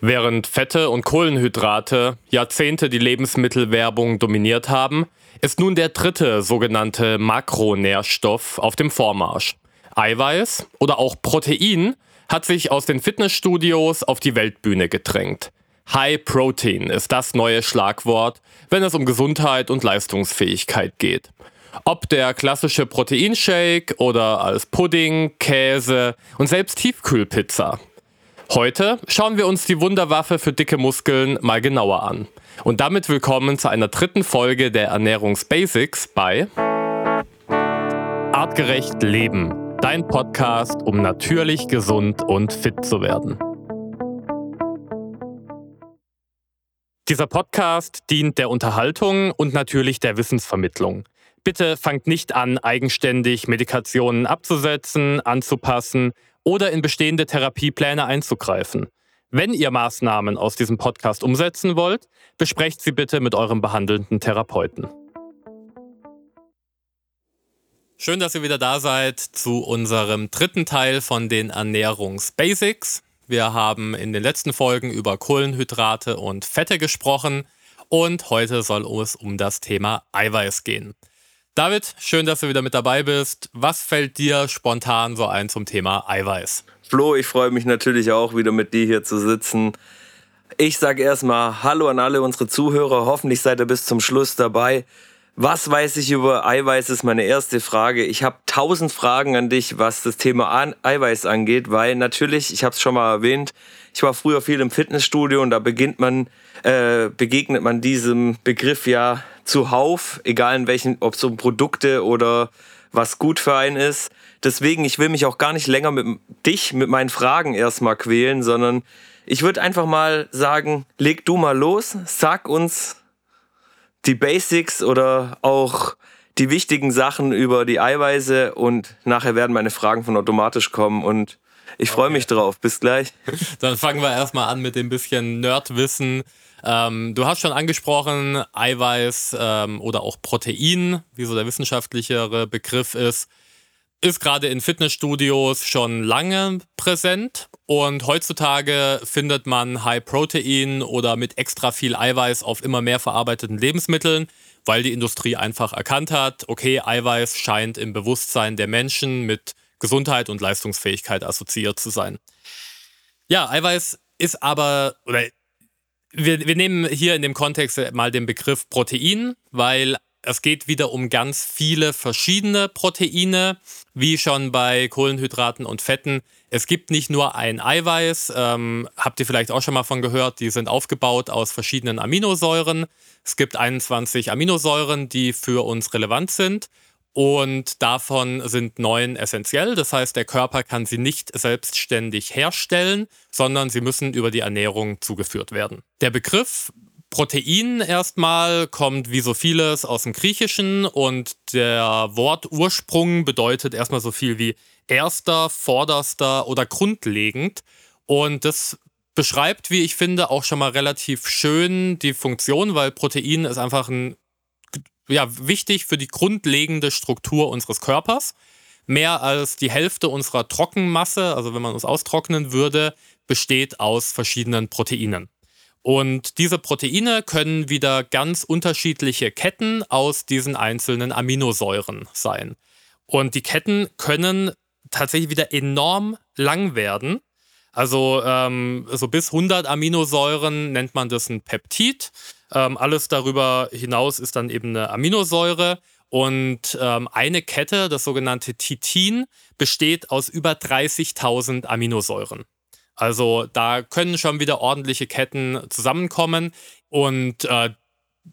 Während Fette und Kohlenhydrate Jahrzehnte die Lebensmittelwerbung dominiert haben, ist nun der dritte sogenannte Makronährstoff auf dem Vormarsch. Eiweiß oder auch Protein hat sich aus den Fitnessstudios auf die Weltbühne gedrängt. High Protein ist das neue Schlagwort, wenn es um Gesundheit und Leistungsfähigkeit geht. Ob der klassische Proteinshake oder als Pudding, Käse und selbst Tiefkühlpizza. Heute schauen wir uns die Wunderwaffe für dicke Muskeln mal genauer an. Und damit willkommen zu einer dritten Folge der Ernährungsbasics bei Artgerecht Leben, dein Podcast, um natürlich gesund und fit zu werden. Dieser Podcast dient der Unterhaltung und natürlich der Wissensvermittlung. Bitte fangt nicht an, eigenständig Medikationen abzusetzen, anzupassen oder in bestehende Therapiepläne einzugreifen. Wenn ihr Maßnahmen aus diesem Podcast umsetzen wollt, besprecht sie bitte mit eurem behandelnden Therapeuten. Schön, dass ihr wieder da seid zu unserem dritten Teil von den Ernährungsbasics. Wir haben in den letzten Folgen über Kohlenhydrate und Fette gesprochen und heute soll es um das Thema Eiweiß gehen. David, schön, dass du wieder mit dabei bist. Was fällt dir spontan so ein zum Thema Eiweiß? Flo, ich freue mich natürlich auch wieder mit dir hier zu sitzen. Ich sage erstmal Hallo an alle unsere Zuhörer. Hoffentlich seid ihr bis zum Schluss dabei. Was weiß ich über Eiweiß ist meine erste Frage. Ich habe tausend Fragen an dich, was das Thema Eiweiß angeht, weil natürlich, ich habe es schon mal erwähnt, ich war früher viel im Fitnessstudio und da beginnt man, äh, begegnet man diesem Begriff ja zuhauf, egal in welchen, ob es um Produkte oder was gut für einen ist. Deswegen, ich will mich auch gar nicht länger mit dich, mit meinen Fragen erstmal quälen, sondern ich würde einfach mal sagen, leg du mal los, sag uns die Basics oder auch die wichtigen Sachen über die Eiweiße und nachher werden meine Fragen von automatisch kommen und ich freue okay. mich drauf. Bis gleich. Dann fangen wir erstmal an mit dem bisschen Nerdwissen. Ähm, du hast schon angesprochen, Eiweiß ähm, oder auch Protein, wie so der wissenschaftlichere Begriff ist, ist gerade in Fitnessstudios schon lange präsent und heutzutage findet man High Protein oder mit extra viel Eiweiß auf immer mehr verarbeiteten Lebensmitteln, weil die Industrie einfach erkannt hat, okay, Eiweiß scheint im Bewusstsein der Menschen mit Gesundheit und Leistungsfähigkeit assoziiert zu sein. Ja, Eiweiß ist aber, oder wir, wir nehmen hier in dem Kontext mal den Begriff Protein, weil es geht wieder um ganz viele verschiedene Proteine, wie schon bei Kohlenhydraten und Fetten. Es gibt nicht nur ein Eiweiß, ähm, habt ihr vielleicht auch schon mal von gehört, die sind aufgebaut aus verschiedenen Aminosäuren. Es gibt 21 Aminosäuren, die für uns relevant sind. Und davon sind neun essentiell. Das heißt, der Körper kann sie nicht selbstständig herstellen, sondern sie müssen über die Ernährung zugeführt werden. Der Begriff Protein erstmal kommt wie so vieles aus dem Griechischen und der Wortursprung bedeutet erstmal so viel wie erster, vorderster oder grundlegend. Und das beschreibt, wie ich finde, auch schon mal relativ schön die Funktion, weil Protein ist einfach ein ja, wichtig für die grundlegende Struktur unseres Körpers. Mehr als die Hälfte unserer Trockenmasse, also wenn man uns austrocknen würde, besteht aus verschiedenen Proteinen. Und diese Proteine können wieder ganz unterschiedliche Ketten aus diesen einzelnen Aminosäuren sein. Und die Ketten können tatsächlich wieder enorm lang werden. Also ähm, so bis 100 Aminosäuren nennt man das ein Peptid. Ähm, alles darüber hinaus ist dann eben eine Aminosäure. Und ähm, eine Kette, das sogenannte Titin, besteht aus über 30.000 Aminosäuren. Also da können schon wieder ordentliche Ketten zusammenkommen. Und äh,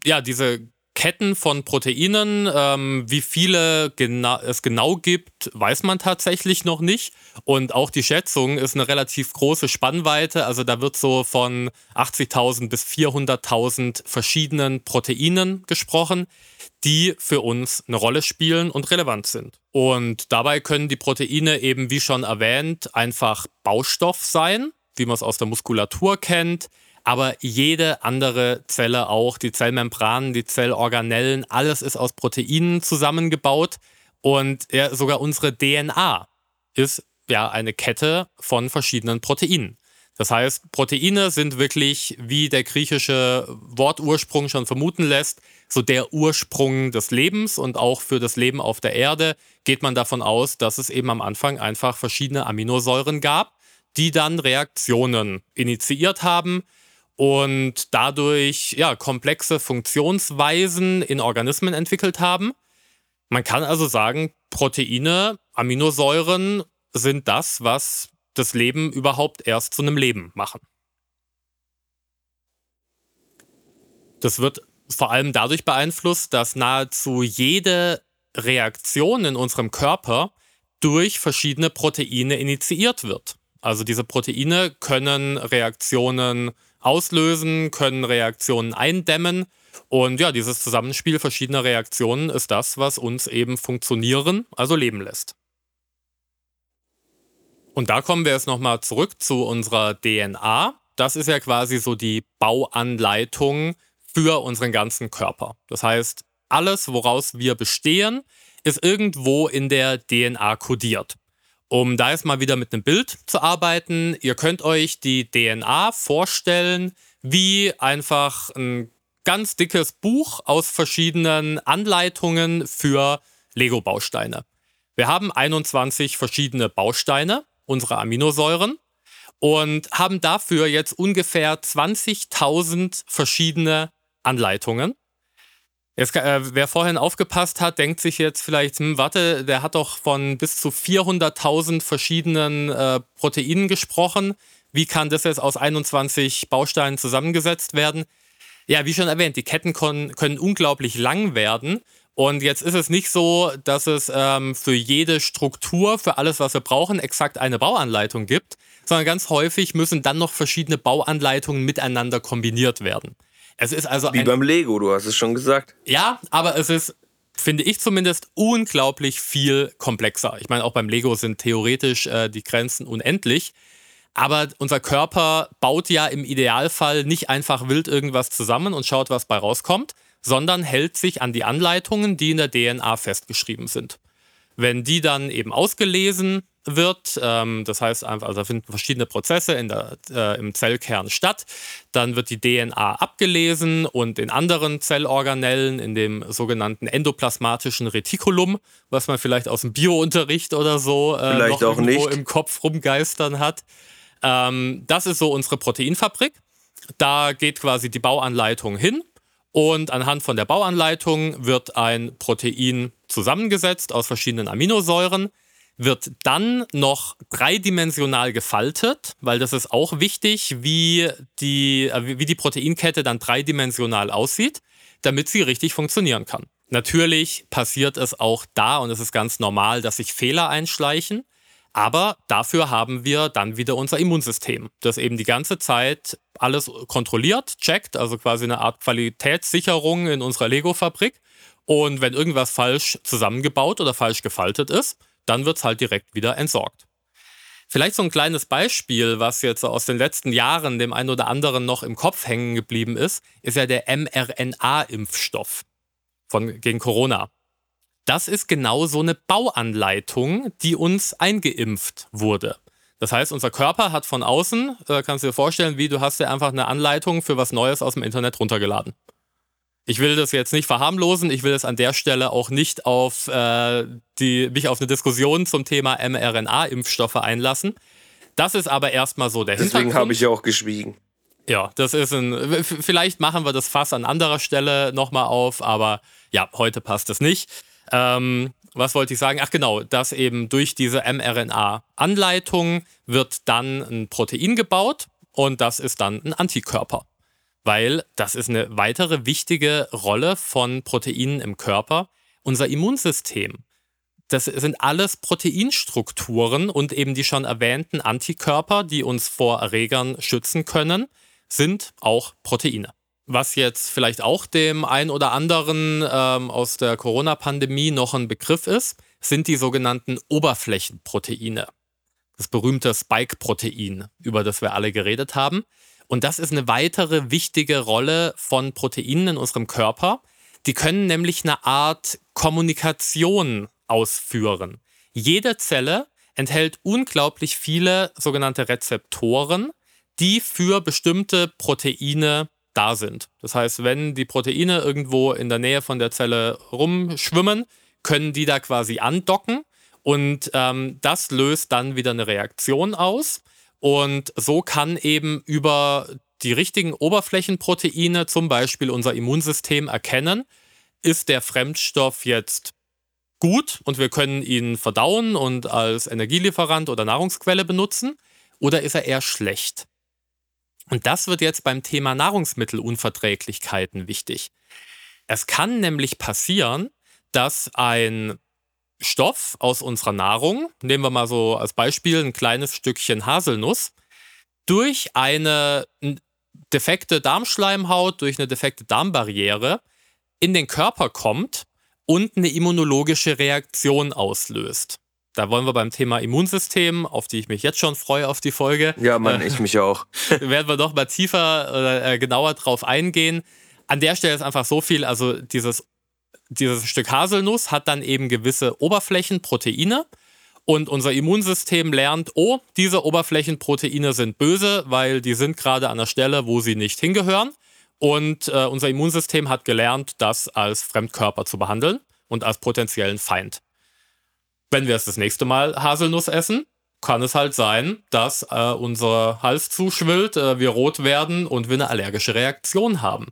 ja, diese Ketten von Proteinen. Ähm, wie viele gena es genau gibt, weiß man tatsächlich noch nicht. Und auch die Schätzung ist eine relativ große Spannweite. Also da wird so von 80.000 bis 400.000 verschiedenen Proteinen gesprochen, die für uns eine Rolle spielen und relevant sind. Und dabei können die Proteine eben, wie schon erwähnt, einfach Baustoff sein, wie man es aus der Muskulatur kennt aber jede andere Zelle auch, die Zellmembranen, die Zellorganellen, alles ist aus Proteinen zusammengebaut. Und ja, sogar unsere DNA ist ja eine Kette von verschiedenen Proteinen. Das heißt, Proteine sind wirklich, wie der griechische Wortursprung schon vermuten lässt, so der Ursprung des Lebens. Und auch für das Leben auf der Erde geht man davon aus, dass es eben am Anfang einfach verschiedene Aminosäuren gab, die dann Reaktionen initiiert haben und dadurch ja, komplexe Funktionsweisen in Organismen entwickelt haben. Man kann also sagen, Proteine, Aminosäuren sind das, was das Leben überhaupt erst zu einem Leben machen. Das wird vor allem dadurch beeinflusst, dass nahezu jede Reaktion in unserem Körper durch verschiedene Proteine initiiert wird. Also diese Proteine können Reaktionen auslösen, können Reaktionen eindämmen. Und ja, dieses Zusammenspiel verschiedener Reaktionen ist das, was uns eben funktionieren, also leben lässt. Und da kommen wir jetzt nochmal zurück zu unserer DNA. Das ist ja quasi so die Bauanleitung für unseren ganzen Körper. Das heißt, alles, woraus wir bestehen, ist irgendwo in der DNA kodiert. Um da jetzt mal wieder mit einem Bild zu arbeiten, ihr könnt euch die DNA vorstellen wie einfach ein ganz dickes Buch aus verschiedenen Anleitungen für Lego-Bausteine. Wir haben 21 verschiedene Bausteine, unsere Aminosäuren, und haben dafür jetzt ungefähr 20.000 verschiedene Anleitungen. Jetzt, äh, wer vorhin aufgepasst hat, denkt sich jetzt vielleicht, hm, warte, der hat doch von bis zu 400.000 verschiedenen äh, Proteinen gesprochen. Wie kann das jetzt aus 21 Bausteinen zusammengesetzt werden? Ja, wie schon erwähnt, die Ketten können, unglaublich lang werden. Und jetzt ist es nicht so, dass es ähm, für jede Struktur, für alles, was wir brauchen, exakt eine Bauanleitung gibt, sondern ganz häufig müssen dann noch verschiedene Bauanleitungen miteinander kombiniert werden. Es ist also Wie beim Lego, du hast es schon gesagt. Ja, aber es ist, finde ich zumindest, unglaublich viel komplexer. Ich meine, auch beim Lego sind theoretisch äh, die Grenzen unendlich. Aber unser Körper baut ja im Idealfall nicht einfach wild irgendwas zusammen und schaut, was bei rauskommt, sondern hält sich an die Anleitungen, die in der DNA festgeschrieben sind. Wenn die dann eben ausgelesen wird. Ähm, das heißt einfach, also da finden verschiedene Prozesse in der, äh, im Zellkern statt. Dann wird die DNA abgelesen und in anderen Zellorganellen, in dem sogenannten endoplasmatischen Retikulum, was man vielleicht aus dem Biounterricht oder so äh, noch irgendwo im Kopf rumgeistern hat. Ähm, das ist so unsere Proteinfabrik. Da geht quasi die Bauanleitung hin und anhand von der Bauanleitung wird ein Protein zusammengesetzt aus verschiedenen Aminosäuren wird dann noch dreidimensional gefaltet, weil das ist auch wichtig, wie die, äh, wie die Proteinkette dann dreidimensional aussieht, damit sie richtig funktionieren kann. Natürlich passiert es auch da und es ist ganz normal, dass sich Fehler einschleichen. Aber dafür haben wir dann wieder unser Immunsystem, das eben die ganze Zeit alles kontrolliert, checkt, also quasi eine Art Qualitätssicherung in unserer Lego-Fabrik. Und wenn irgendwas falsch zusammengebaut oder falsch gefaltet ist, dann wird es halt direkt wieder entsorgt. Vielleicht so ein kleines Beispiel, was jetzt aus den letzten Jahren dem einen oder anderen noch im Kopf hängen geblieben ist, ist ja der mRNA-Impfstoff gegen Corona. Das ist genau so eine Bauanleitung, die uns eingeimpft wurde. Das heißt, unser Körper hat von außen, äh, kannst du dir vorstellen, wie du hast dir einfach eine Anleitung für was Neues aus dem Internet runtergeladen. Ich will das jetzt nicht verharmlosen, ich will es an der Stelle auch nicht auf äh, die, mich auf eine Diskussion zum Thema mRNA-Impfstoffe einlassen. Das ist aber erstmal so der Deswegen Hintergrund. Deswegen habe ich ja auch geschwiegen. Ja, das ist ein. Vielleicht machen wir das Fass an anderer Stelle nochmal auf, aber ja, heute passt es nicht. Ähm, was wollte ich sagen? Ach genau, dass eben durch diese mRNA-Anleitung wird dann ein Protein gebaut und das ist dann ein Antikörper weil das ist eine weitere wichtige Rolle von Proteinen im Körper. Unser Immunsystem, das sind alles Proteinstrukturen und eben die schon erwähnten Antikörper, die uns vor Erregern schützen können, sind auch Proteine. Was jetzt vielleicht auch dem einen oder anderen ähm, aus der Corona-Pandemie noch ein Begriff ist, sind die sogenannten Oberflächenproteine. Das berühmte Spike-Protein, über das wir alle geredet haben. Und das ist eine weitere wichtige Rolle von Proteinen in unserem Körper. Die können nämlich eine Art Kommunikation ausführen. Jede Zelle enthält unglaublich viele sogenannte Rezeptoren, die für bestimmte Proteine da sind. Das heißt, wenn die Proteine irgendwo in der Nähe von der Zelle rumschwimmen, können die da quasi andocken und ähm, das löst dann wieder eine Reaktion aus. Und so kann eben über die richtigen Oberflächenproteine zum Beispiel unser Immunsystem erkennen, ist der Fremdstoff jetzt gut und wir können ihn verdauen und als Energielieferant oder Nahrungsquelle benutzen oder ist er eher schlecht? Und das wird jetzt beim Thema Nahrungsmittelunverträglichkeiten wichtig. Es kann nämlich passieren, dass ein Stoff aus unserer Nahrung, nehmen wir mal so als Beispiel ein kleines Stückchen Haselnuss, durch eine defekte Darmschleimhaut, durch eine defekte Darmbarriere in den Körper kommt und eine immunologische Reaktion auslöst. Da wollen wir beim Thema Immunsystem, auf die ich mich jetzt schon freue, auf die Folge. Ja, Mann, ich mich auch. werden wir doch mal tiefer oder äh, genauer drauf eingehen. An der Stelle ist einfach so viel, also dieses, dieses Stück Haselnuss hat dann eben gewisse Oberflächenproteine und unser Immunsystem lernt, oh, diese Oberflächenproteine sind böse, weil die sind gerade an der Stelle, wo sie nicht hingehören. Und äh, unser Immunsystem hat gelernt, das als Fremdkörper zu behandeln und als potenziellen Feind. Wenn wir es das nächste Mal Haselnuss essen, kann es halt sein, dass äh, unser Hals zuschwillt, äh, wir rot werden und wir eine allergische Reaktion haben.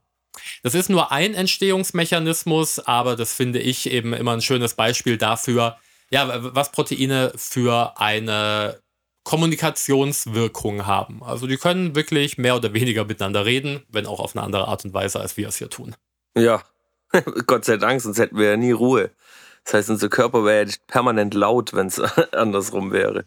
Das ist nur ein Entstehungsmechanismus, aber das finde ich eben immer ein schönes Beispiel dafür, ja, was Proteine für eine Kommunikationswirkung haben. Also die können wirklich mehr oder weniger miteinander reden, wenn auch auf eine andere Art und Weise, als wir es hier tun. Ja, Gott sei Dank, sonst hätten wir ja nie Ruhe. Das heißt, unser Körper wäre ja permanent laut, wenn es andersrum wäre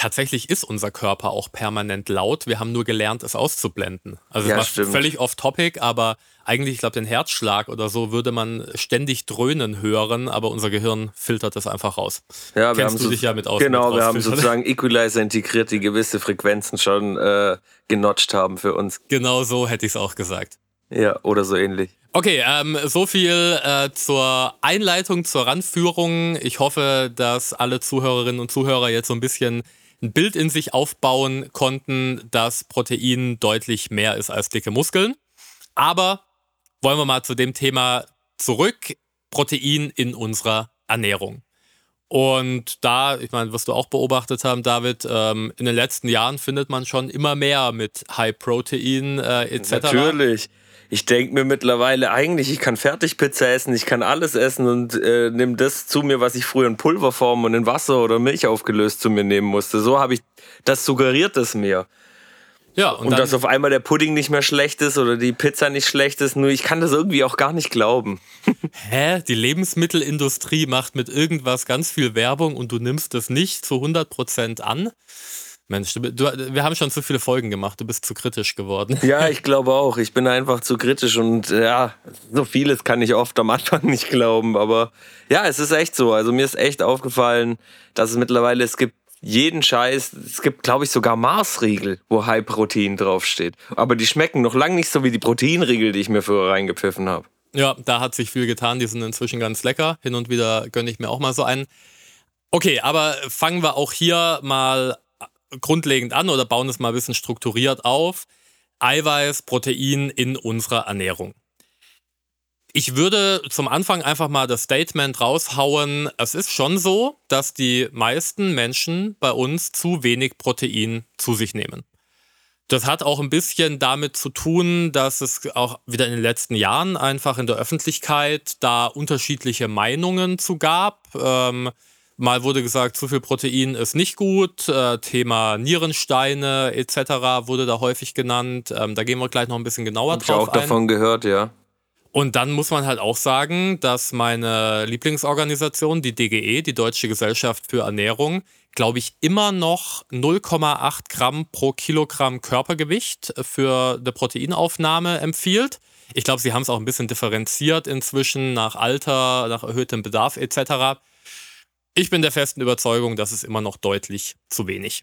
tatsächlich ist unser Körper auch permanent laut. Wir haben nur gelernt, es auszublenden. Also ja, es war völlig off-topic, aber eigentlich, ich glaube, den Herzschlag oder so würde man ständig dröhnen hören, aber unser Gehirn filtert das einfach raus. Ja, wir Kennst haben du so, dich ja mit aus. Genau, mit wir haben sozusagen Equalizer integriert, die gewisse Frequenzen schon äh, genotcht haben für uns. Genau so hätte ich es auch gesagt. Ja, oder so ähnlich. Okay, ähm, so viel äh, zur Einleitung, zur Ranführung. Ich hoffe, dass alle Zuhörerinnen und Zuhörer jetzt so ein bisschen ein Bild in sich aufbauen konnten, dass Protein deutlich mehr ist als dicke Muskeln. Aber wollen wir mal zu dem Thema zurück. Protein in unserer Ernährung. Und da, ich meine, was du auch beobachtet haben, David, ähm, in den letzten Jahren findet man schon immer mehr mit High Protein äh, etc. Natürlich ich denke mir mittlerweile eigentlich, ich kann Fertigpizza essen, ich kann alles essen und äh, nehme das zu mir, was ich früher in Pulverform und in Wasser oder Milch aufgelöst zu mir nehmen musste. So habe ich, das suggeriert es mir. Ja, und, und dass auf einmal der Pudding nicht mehr schlecht ist oder die Pizza nicht schlecht ist, nur ich kann das irgendwie auch gar nicht glauben. Hä? Die Lebensmittelindustrie macht mit irgendwas ganz viel Werbung und du nimmst das nicht zu 100% an? Mensch, du, du, wir haben schon zu viele Folgen gemacht, du bist zu kritisch geworden. Ja, ich glaube auch. Ich bin einfach zu kritisch und ja, so vieles kann ich oft am Anfang nicht glauben. Aber ja, es ist echt so. Also mir ist echt aufgefallen, dass es mittlerweile, es gibt jeden Scheiß, es gibt, glaube ich, sogar Maßriegel, wo High Protein draufsteht. Aber die schmecken noch lange nicht so wie die Proteinriegel, die ich mir früher reingepfiffen habe. Ja, da hat sich viel getan. Die sind inzwischen ganz lecker. Hin und wieder gönne ich mir auch mal so einen. Okay, aber fangen wir auch hier mal grundlegend an oder bauen es mal ein bisschen strukturiert auf. Eiweiß, Protein in unserer Ernährung. Ich würde zum Anfang einfach mal das Statement raushauen. Es ist schon so, dass die meisten Menschen bei uns zu wenig Protein zu sich nehmen. Das hat auch ein bisschen damit zu tun, dass es auch wieder in den letzten Jahren einfach in der Öffentlichkeit da unterschiedliche Meinungen zu gab. Ähm, Mal wurde gesagt, zu viel Protein ist nicht gut. Äh, Thema Nierensteine etc. wurde da häufig genannt. Ähm, da gehen wir gleich noch ein bisschen genauer Hab drauf ich auch ein. davon gehört, ja. Und dann muss man halt auch sagen, dass meine Lieblingsorganisation, die DGE, die Deutsche Gesellschaft für Ernährung, glaube ich, immer noch 0,8 Gramm pro Kilogramm Körpergewicht für eine Proteinaufnahme empfiehlt. Ich glaube, sie haben es auch ein bisschen differenziert inzwischen nach Alter, nach erhöhtem Bedarf etc. Ich bin der festen Überzeugung, das ist immer noch deutlich zu wenig.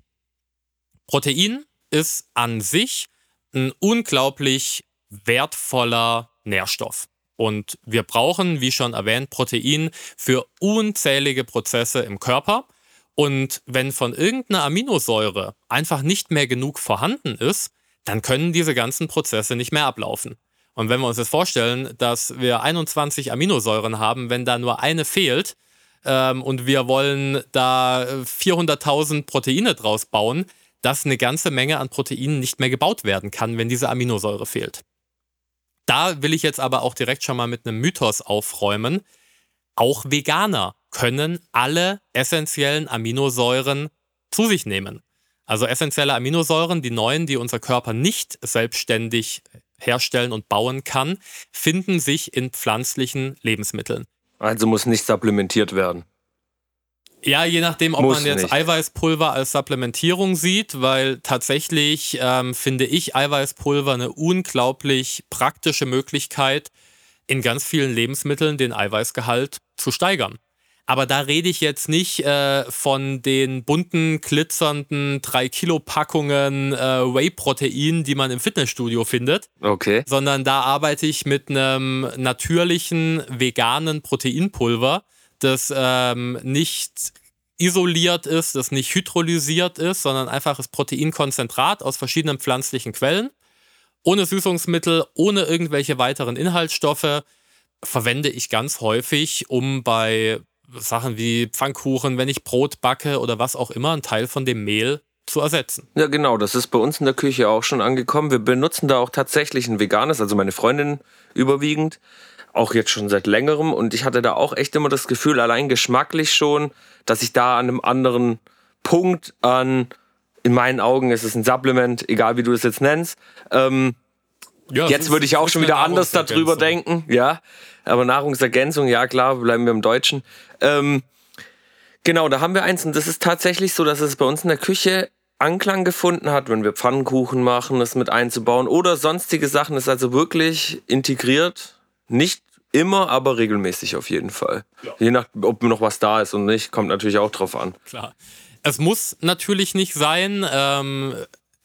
Protein ist an sich ein unglaublich wertvoller Nährstoff. Und wir brauchen, wie schon erwähnt, Protein für unzählige Prozesse im Körper. Und wenn von irgendeiner Aminosäure einfach nicht mehr genug vorhanden ist, dann können diese ganzen Prozesse nicht mehr ablaufen. Und wenn wir uns jetzt vorstellen, dass wir 21 Aminosäuren haben, wenn da nur eine fehlt ähm, und wir wollen da 400.000 Proteine draus bauen, dass eine ganze Menge an Proteinen nicht mehr gebaut werden kann, wenn diese Aminosäure fehlt. Da will ich jetzt aber auch direkt schon mal mit einem Mythos aufräumen. Auch Veganer können alle essentiellen Aminosäuren zu sich nehmen. Also essentielle Aminosäuren, die neuen, die unser Körper nicht selbstständig herstellen und bauen kann, finden sich in pflanzlichen Lebensmitteln. Also muss nicht supplementiert werden. Ja, je nachdem, ob Muss man jetzt nicht. Eiweißpulver als Supplementierung sieht, weil tatsächlich ähm, finde ich Eiweißpulver eine unglaublich praktische Möglichkeit, in ganz vielen Lebensmitteln den Eiweißgehalt zu steigern. Aber da rede ich jetzt nicht äh, von den bunten, glitzernden 3-Kilo-Packungen äh, Whey-Protein, die man im Fitnessstudio findet. Okay. Sondern da arbeite ich mit einem natürlichen, veganen Proteinpulver, das ähm, nicht isoliert ist, das nicht hydrolysiert ist, sondern einfaches Proteinkonzentrat aus verschiedenen pflanzlichen Quellen. Ohne Süßungsmittel, ohne irgendwelche weiteren Inhaltsstoffe verwende ich ganz häufig, um bei Sachen wie Pfannkuchen, wenn ich Brot backe oder was auch immer, einen Teil von dem Mehl zu ersetzen. Ja, genau, das ist bei uns in der Küche auch schon angekommen. Wir benutzen da auch tatsächlich ein veganes, also meine Freundin überwiegend, auch jetzt schon seit längerem. Und ich hatte da auch echt immer das Gefühl, allein geschmacklich schon, dass ich da an einem anderen Punkt an, in meinen Augen ist es ein Supplement, egal wie du es jetzt nennst, ähm, ja, Jetzt würde ich auch schon wieder anders darüber denken, ja. Aber Nahrungsergänzung, ja klar, bleiben wir im Deutschen. Ähm, genau, da haben wir eins und das ist tatsächlich so, dass es bei uns in der Küche Anklang gefunden hat, wenn wir Pfannkuchen machen, das mit einzubauen oder sonstige Sachen, ist also wirklich integriert. Nicht immer, aber regelmäßig auf jeden Fall. Ja. Je nach, ob noch was da ist und nicht, kommt natürlich auch drauf an. Klar. Es muss natürlich nicht sein. Ähm,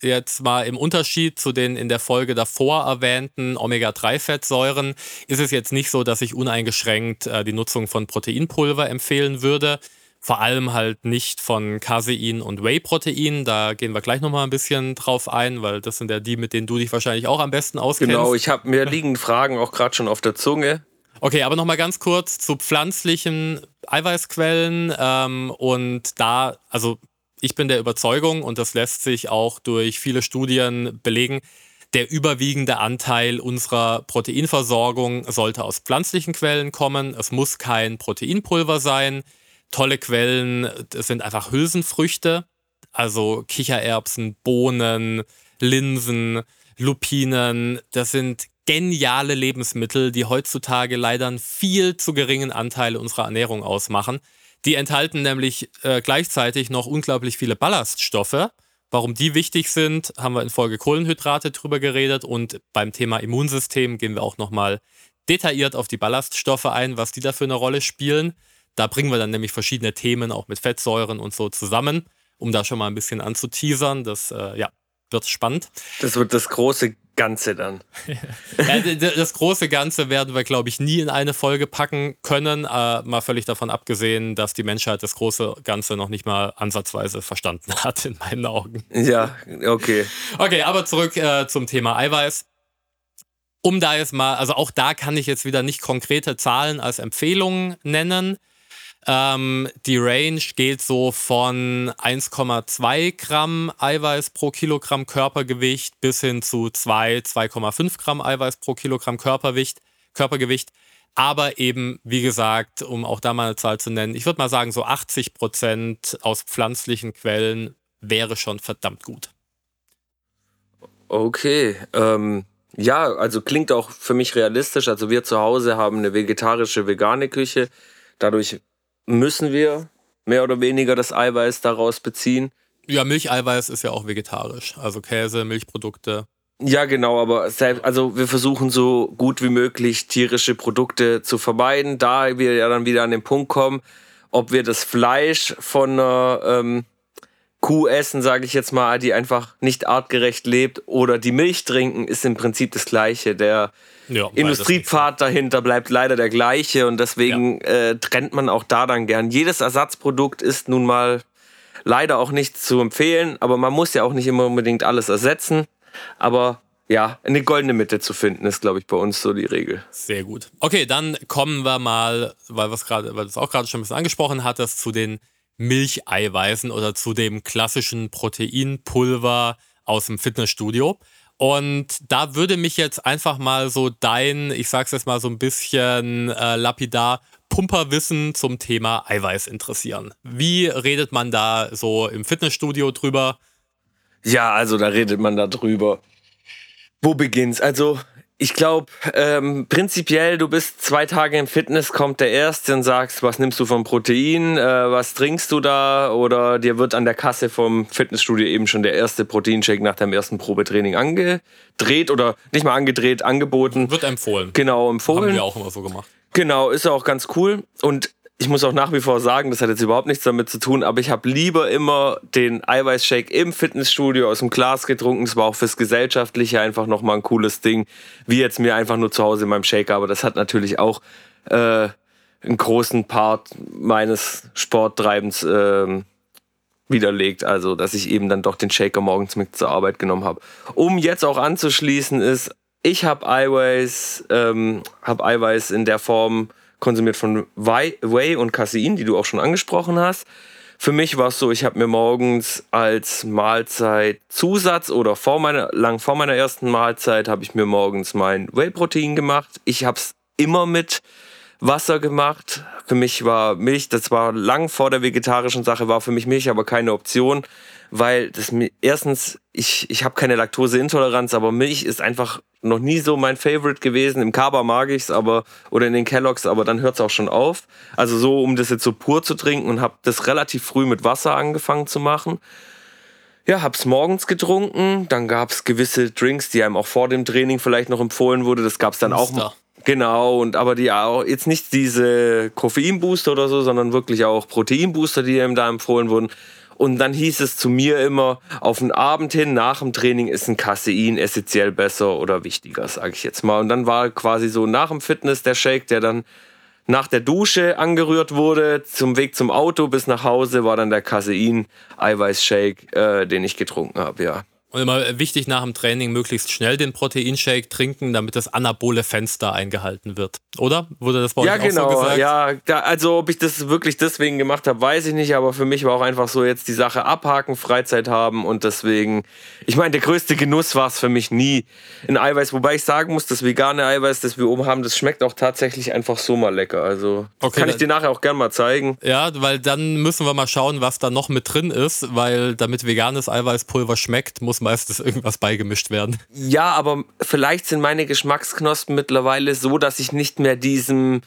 jetzt mal im Unterschied zu den in der Folge davor erwähnten Omega-3-Fettsäuren ist es jetzt nicht so, dass ich uneingeschränkt äh, die Nutzung von Proteinpulver empfehlen würde. Vor allem halt nicht von Casein und Whey-Protein. Da gehen wir gleich nochmal ein bisschen drauf ein, weil das sind ja die, mit denen du dich wahrscheinlich auch am besten auskennst. Genau, ich habe mir liegen Fragen auch gerade schon auf der Zunge. Okay, aber nochmal ganz kurz zu pflanzlichen Eiweißquellen. Ähm, und da, also ich bin der Überzeugung, und das lässt sich auch durch viele Studien belegen, der überwiegende Anteil unserer Proteinversorgung sollte aus pflanzlichen Quellen kommen. Es muss kein Proteinpulver sein. Tolle Quellen sind einfach Hülsenfrüchte, also Kichererbsen, Bohnen, Linsen, Lupinen. Das sind geniale Lebensmittel, die heutzutage leider einen viel zu geringen Anteil unserer Ernährung ausmachen. Die enthalten nämlich äh, gleichzeitig noch unglaublich viele Ballaststoffe. Warum die wichtig sind, haben wir in Folge Kohlenhydrate drüber geredet und beim Thema Immunsystem gehen wir auch nochmal detailliert auf die Ballaststoffe ein, was die da für eine Rolle spielen. Da bringen wir dann nämlich verschiedene Themen auch mit Fettsäuren und so zusammen, um da schon mal ein bisschen anzuteasern. Das äh, ja, wird spannend. Das wird das große Ganze dann. ja, das große Ganze werden wir, glaube ich, nie in eine Folge packen können. Äh, mal völlig davon abgesehen, dass die Menschheit das große Ganze noch nicht mal ansatzweise verstanden hat, in meinen Augen. Ja, okay. Okay, aber zurück äh, zum Thema Eiweiß. Um da jetzt mal, also auch da kann ich jetzt wieder nicht konkrete Zahlen als Empfehlung nennen. Ähm, die Range geht so von 1,2 Gramm Eiweiß pro Kilogramm Körpergewicht bis hin zu 2, 2,5 Gramm Eiweiß pro Kilogramm Körpergewicht. Körpergewicht. Aber eben, wie gesagt, um auch da mal eine Zahl zu nennen, ich würde mal sagen, so 80 Prozent aus pflanzlichen Quellen wäre schon verdammt gut. Okay, ähm, ja, also klingt auch für mich realistisch. Also wir zu Hause haben eine vegetarische, vegane Küche. Dadurch müssen wir mehr oder weniger das Eiweiß daraus beziehen. Ja, Milcheiweiß ist ja auch vegetarisch. Also Käse, Milchprodukte. Ja, genau, aber selbst, also wir versuchen so gut wie möglich tierische Produkte zu vermeiden, da wir ja dann wieder an den Punkt kommen, ob wir das Fleisch von einer ähm, Kuh essen, sage ich jetzt mal, die einfach nicht artgerecht lebt, oder die Milch trinken, ist im Prinzip das Gleiche. Der ja, Industriepfad dahinter bleibt leider der gleiche und deswegen ja. äh, trennt man auch da dann gern. Jedes Ersatzprodukt ist nun mal leider auch nicht zu empfehlen, aber man muss ja auch nicht immer unbedingt alles ersetzen. Aber ja, eine goldene Mitte zu finden, ist, glaube ich, bei uns so die Regel. Sehr gut. Okay, dann kommen wir mal, weil, weil du es auch gerade schon ein bisschen angesprochen hattest, zu den Milcheiweißen oder zu dem klassischen Proteinpulver aus dem Fitnessstudio. Und da würde mich jetzt einfach mal so dein, ich sag's jetzt mal so ein bisschen äh, lapidar, Pumperwissen zum Thema Eiweiß interessieren. Wie redet man da so im Fitnessstudio drüber? Ja, also da redet man da drüber. Wo beginnt's? Also ich glaube, ähm, prinzipiell, du bist zwei Tage im Fitness, kommt der Erste und sagst, was nimmst du vom Protein, äh, was trinkst du da? Oder dir wird an der Kasse vom Fitnessstudio eben schon der erste Proteinshake nach deinem ersten Probetraining angedreht oder nicht mal angedreht, angeboten. Wird empfohlen. Genau, empfohlen. Haben wir auch immer so gemacht. Genau, ist auch ganz cool. Und ich muss auch nach wie vor sagen, das hat jetzt überhaupt nichts damit zu tun, aber ich habe lieber immer den Eiweißshake im Fitnessstudio aus dem Glas getrunken. Es war auch fürs Gesellschaftliche einfach nochmal ein cooles Ding, wie jetzt mir einfach nur zu Hause in meinem Shaker. Aber das hat natürlich auch äh, einen großen Part meines Sporttreibens äh, widerlegt. Also, dass ich eben dann doch den Shaker morgens mit zur Arbeit genommen habe. Um jetzt auch anzuschließen ist, ich habe Eiweiß, ähm, hab Eiweiß in der Form konsumiert von Whey und Casein, die du auch schon angesprochen hast. Für mich war es so, ich habe mir morgens als Mahlzeit Zusatz oder vor meiner, lang vor meiner ersten Mahlzeit habe ich mir morgens mein Whey-Protein gemacht. Ich habe es immer mit Wasser gemacht. Für mich war Milch, das war lang vor der vegetarischen Sache, war für mich Milch aber keine Option, weil das erstens, ich, ich habe keine Laktoseintoleranz, aber Milch ist einfach noch nie so mein Favorite gewesen. Im Kaba mag ich's, aber oder in den Kelloggs, aber dann hört's auch schon auf. Also so, um das jetzt so pur zu trinken und habe das relativ früh mit Wasser angefangen zu machen. Ja, hab's morgens getrunken. Dann gab's gewisse Drinks, die einem auch vor dem Training vielleicht noch empfohlen wurde. Das gab's dann Muster. auch. Genau, und aber die auch jetzt nicht diese Koffeinbooster oder so, sondern wirklich auch Proteinbooster, die einem da empfohlen wurden. Und dann hieß es zu mir immer, auf den Abend hin, nach dem Training ist ein Casein essentiell besser oder wichtiger, sage ich jetzt mal. Und dann war quasi so nach dem Fitness der Shake, der dann nach der Dusche angerührt wurde, zum Weg zum Auto bis nach Hause, war dann der Casein-Eiweiß-Shake, äh, den ich getrunken habe, ja. Und immer wichtig nach dem Training möglichst schnell den Proteinshake trinken, damit das anabole Fenster eingehalten wird. Oder? Wurde das bei ja, euch genau. auch so gesagt? Ja, da, also ob ich das wirklich deswegen gemacht habe, weiß ich nicht, aber für mich war auch einfach so jetzt die Sache abhaken, Freizeit haben und deswegen, ich meine, der größte Genuss war es für mich nie ein Eiweiß, wobei ich sagen muss, das vegane Eiweiß, das wir oben haben, das schmeckt auch tatsächlich einfach so mal lecker. Also okay, kann ich dir nachher auch gerne mal zeigen. Ja, weil dann müssen wir mal schauen, was da noch mit drin ist, weil damit veganes Eiweißpulver schmeckt, muss meistens irgendwas beigemischt werden. Ja, aber vielleicht sind meine Geschmacksknospen mittlerweile so, dass ich nicht mehr diesem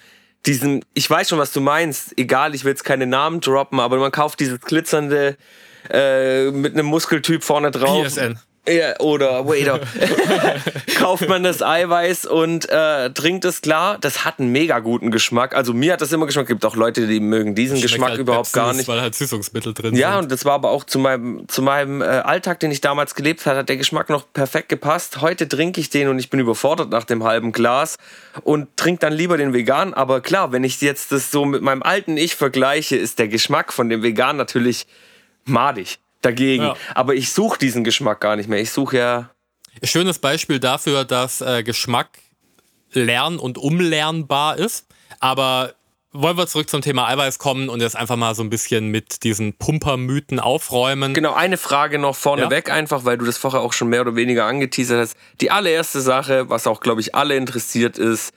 diesem, ich weiß schon, was du meinst, egal, ich will jetzt keine Namen droppen, aber man kauft dieses glitzernde äh, mit einem Muskeltyp vorne drauf. PSN. Ja, oder Wader. Kauft man das Eiweiß und äh, trinkt es klar. Das hat einen mega guten Geschmack. Also mir hat das immer Geschmack. Es gibt auch Leute, die mögen diesen Geschmack halt überhaupt Pepsi gar nicht. Weil halt Süßungsmittel drin Ja, sind. und das war aber auch zu meinem, zu meinem äh, Alltag, den ich damals gelebt habe, hat der Geschmack noch perfekt gepasst. Heute trinke ich den und ich bin überfordert nach dem halben Glas und trinke dann lieber den vegan. Aber klar, wenn ich jetzt das so mit meinem alten Ich vergleiche, ist der Geschmack von dem vegan natürlich madig dagegen. Ja. Aber ich suche diesen Geschmack gar nicht mehr. Ich suche ja. Schönes Beispiel dafür, dass äh, Geschmack lern- und umlernbar ist. Aber wollen wir zurück zum Thema Eiweiß kommen und jetzt einfach mal so ein bisschen mit diesen Pumpermythen aufräumen. Genau, eine Frage noch vorneweg, ja? einfach, weil du das vorher auch schon mehr oder weniger angeteasert hast. Die allererste Sache, was auch, glaube ich, alle interessiert ist,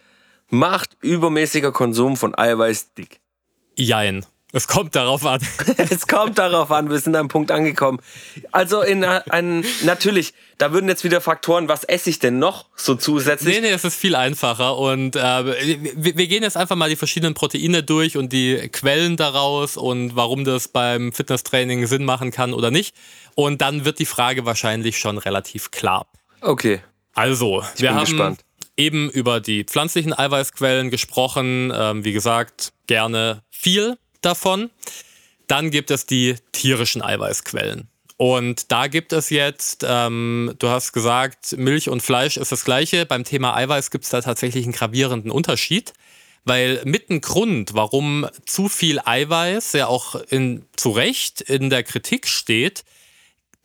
macht übermäßiger Konsum von Eiweiß dick? Jein. Es kommt darauf an. es kommt darauf an, wir sind am Punkt angekommen. Also in ein, natürlich, da würden jetzt wieder Faktoren, was esse ich denn noch so zusätzlich? Nee, nee, es ist viel einfacher und äh, wir, wir, gehen jetzt einfach mal die verschiedenen Proteine durch und die Quellen daraus und warum das beim Fitnesstraining Sinn machen kann oder nicht. Und dann wird die Frage wahrscheinlich schon relativ klar. Okay. Also, ich wir haben gespannt. eben über die pflanzlichen Eiweißquellen gesprochen. Ähm, wie gesagt, gerne viel davon. Dann gibt es die tierischen Eiweißquellen. Und da gibt es jetzt, ähm, du hast gesagt, Milch und Fleisch ist das gleiche. Beim Thema Eiweiß gibt es da tatsächlich einen gravierenden Unterschied. weil mit ein Grund, warum zu viel Eiweiß ja auch in, zu Recht in der Kritik steht,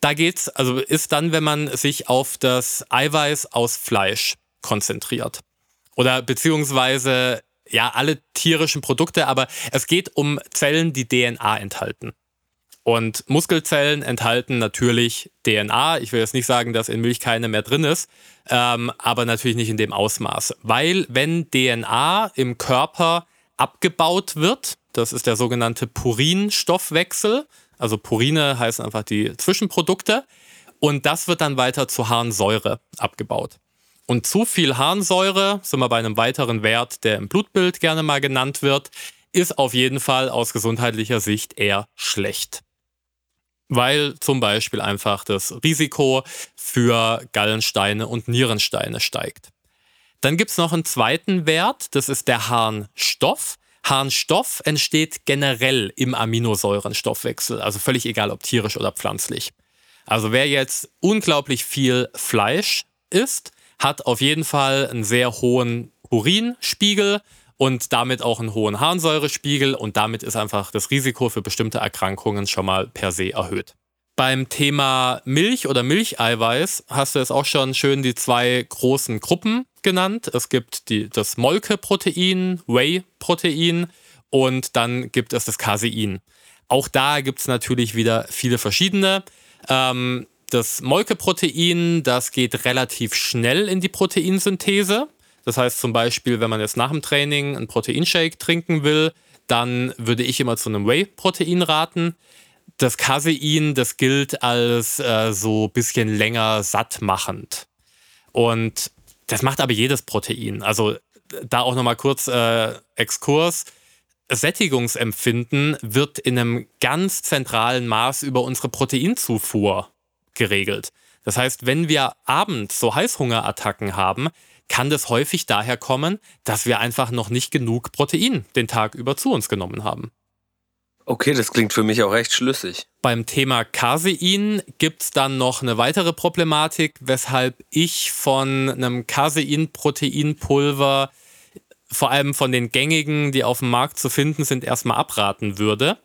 da geht's, also ist dann, wenn man sich auf das Eiweiß aus Fleisch konzentriert. Oder beziehungsweise ja, alle tierischen Produkte, aber es geht um Zellen, die DNA enthalten. Und Muskelzellen enthalten natürlich DNA. Ich will jetzt nicht sagen, dass in Milch keine mehr drin ist, ähm, aber natürlich nicht in dem Ausmaß. Weil wenn DNA im Körper abgebaut wird, das ist der sogenannte Purinstoffwechsel, also Purine heißen einfach die Zwischenprodukte, und das wird dann weiter zu Harnsäure abgebaut. Und zu viel Harnsäure, sind wir bei einem weiteren Wert, der im Blutbild gerne mal genannt wird, ist auf jeden Fall aus gesundheitlicher Sicht eher schlecht weil zum Beispiel einfach das Risiko für Gallensteine und Nierensteine steigt. Dann gibt es noch einen zweiten Wert, das ist der Harnstoff. Harnstoff entsteht generell im Aminosäurenstoffwechsel, also völlig egal ob tierisch oder pflanzlich. Also wer jetzt unglaublich viel Fleisch isst, hat auf jeden Fall einen sehr hohen Urinspiegel und damit auch einen hohen Harnsäurespiegel und damit ist einfach das Risiko für bestimmte Erkrankungen schon mal per se erhöht. Beim Thema Milch oder Milcheiweiß hast du jetzt auch schon schön die zwei großen Gruppen genannt. Es gibt die, das Molke-Protein, Whey-Protein und dann gibt es das Casein. Auch da gibt es natürlich wieder viele verschiedene. Ähm, das Molke-Protein, das geht relativ schnell in die Proteinsynthese. Das heißt zum Beispiel, wenn man jetzt nach dem Training einen Proteinshake trinken will, dann würde ich immer zu einem Whey-Protein raten. Das Casein, das gilt als äh, so ein bisschen länger sattmachend. Und das macht aber jedes Protein. Also da auch nochmal kurz äh, Exkurs. Sättigungsempfinden wird in einem ganz zentralen Maß über unsere Proteinzufuhr geregelt. Das heißt, wenn wir abends so Heißhungerattacken haben, kann das häufig daher kommen, dass wir einfach noch nicht genug Protein den Tag über zu uns genommen haben. Okay, das klingt für mich auch recht schlüssig. Beim Thema Casein gibt es dann noch eine weitere Problematik, weshalb ich von einem Casein-Proteinpulver, vor allem von den gängigen, die auf dem Markt zu finden sind, erstmal abraten würde.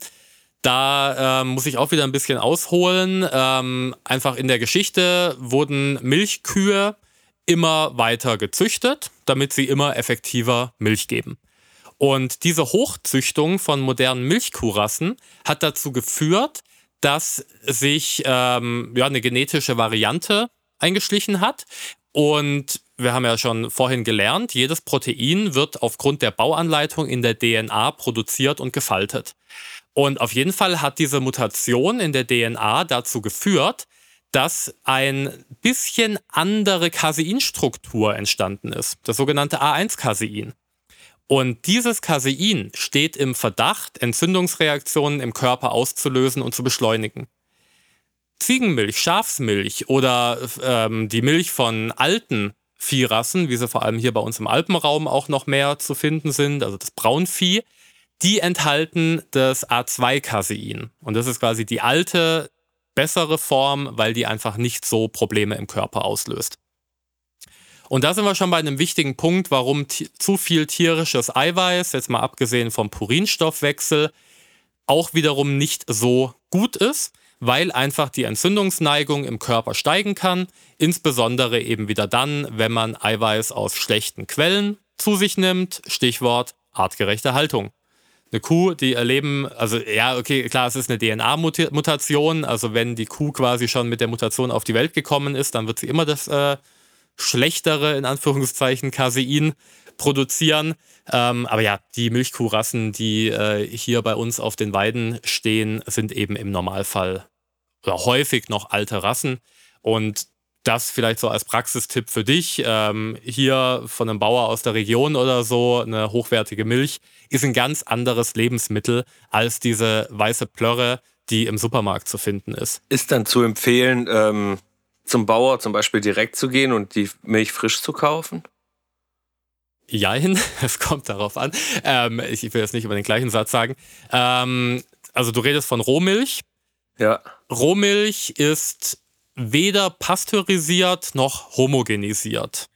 Da äh, muss ich auch wieder ein bisschen ausholen. Ähm, einfach in der Geschichte wurden Milchkühe immer weiter gezüchtet, damit sie immer effektiver Milch geben. Und diese Hochzüchtung von modernen Milchkuhrassen hat dazu geführt, dass sich ähm, ja, eine genetische Variante eingeschlichen hat. Und wir haben ja schon vorhin gelernt, jedes Protein wird aufgrund der Bauanleitung in der DNA produziert und gefaltet. Und auf jeden Fall hat diese Mutation in der DNA dazu geführt, dass ein bisschen andere Caseinstruktur entstanden ist, das sogenannte A1-Casein. Und dieses Casein steht im Verdacht, Entzündungsreaktionen im Körper auszulösen und zu beschleunigen. Ziegenmilch, Schafsmilch oder ähm, die Milch von alten Viehrassen, wie sie vor allem hier bei uns im Alpenraum auch noch mehr zu finden sind, also das Braunvieh, die enthalten das A2-Casein. Und das ist quasi die alte bessere Form, weil die einfach nicht so Probleme im Körper auslöst. Und da sind wir schon bei einem wichtigen Punkt, warum zu viel tierisches Eiweiß, jetzt mal abgesehen vom Purinstoffwechsel, auch wiederum nicht so gut ist, weil einfach die Entzündungsneigung im Körper steigen kann, insbesondere eben wieder dann, wenn man Eiweiß aus schlechten Quellen zu sich nimmt, Stichwort artgerechte Haltung eine Kuh, die erleben, also ja, okay, klar, es ist eine DNA-Mutation. Also wenn die Kuh quasi schon mit der Mutation auf die Welt gekommen ist, dann wird sie immer das äh, schlechtere, in Anführungszeichen, Casein produzieren. Ähm, aber ja, die Milchkuhrassen, die äh, hier bei uns auf den Weiden stehen, sind eben im Normalfall oder häufig noch alte Rassen. Und das vielleicht so als Praxistipp für dich. Ähm, hier von einem Bauer aus der Region oder so, eine hochwertige Milch, ist ein ganz anderes Lebensmittel als diese weiße Plörre, die im Supermarkt zu finden ist. Ist dann zu empfehlen, ähm, zum Bauer zum Beispiel direkt zu gehen und die Milch frisch zu kaufen? Jein, es kommt darauf an. Ähm, ich will jetzt nicht über den gleichen Satz sagen. Ähm, also du redest von Rohmilch. Ja. Rohmilch ist weder pasteurisiert noch homogenisiert.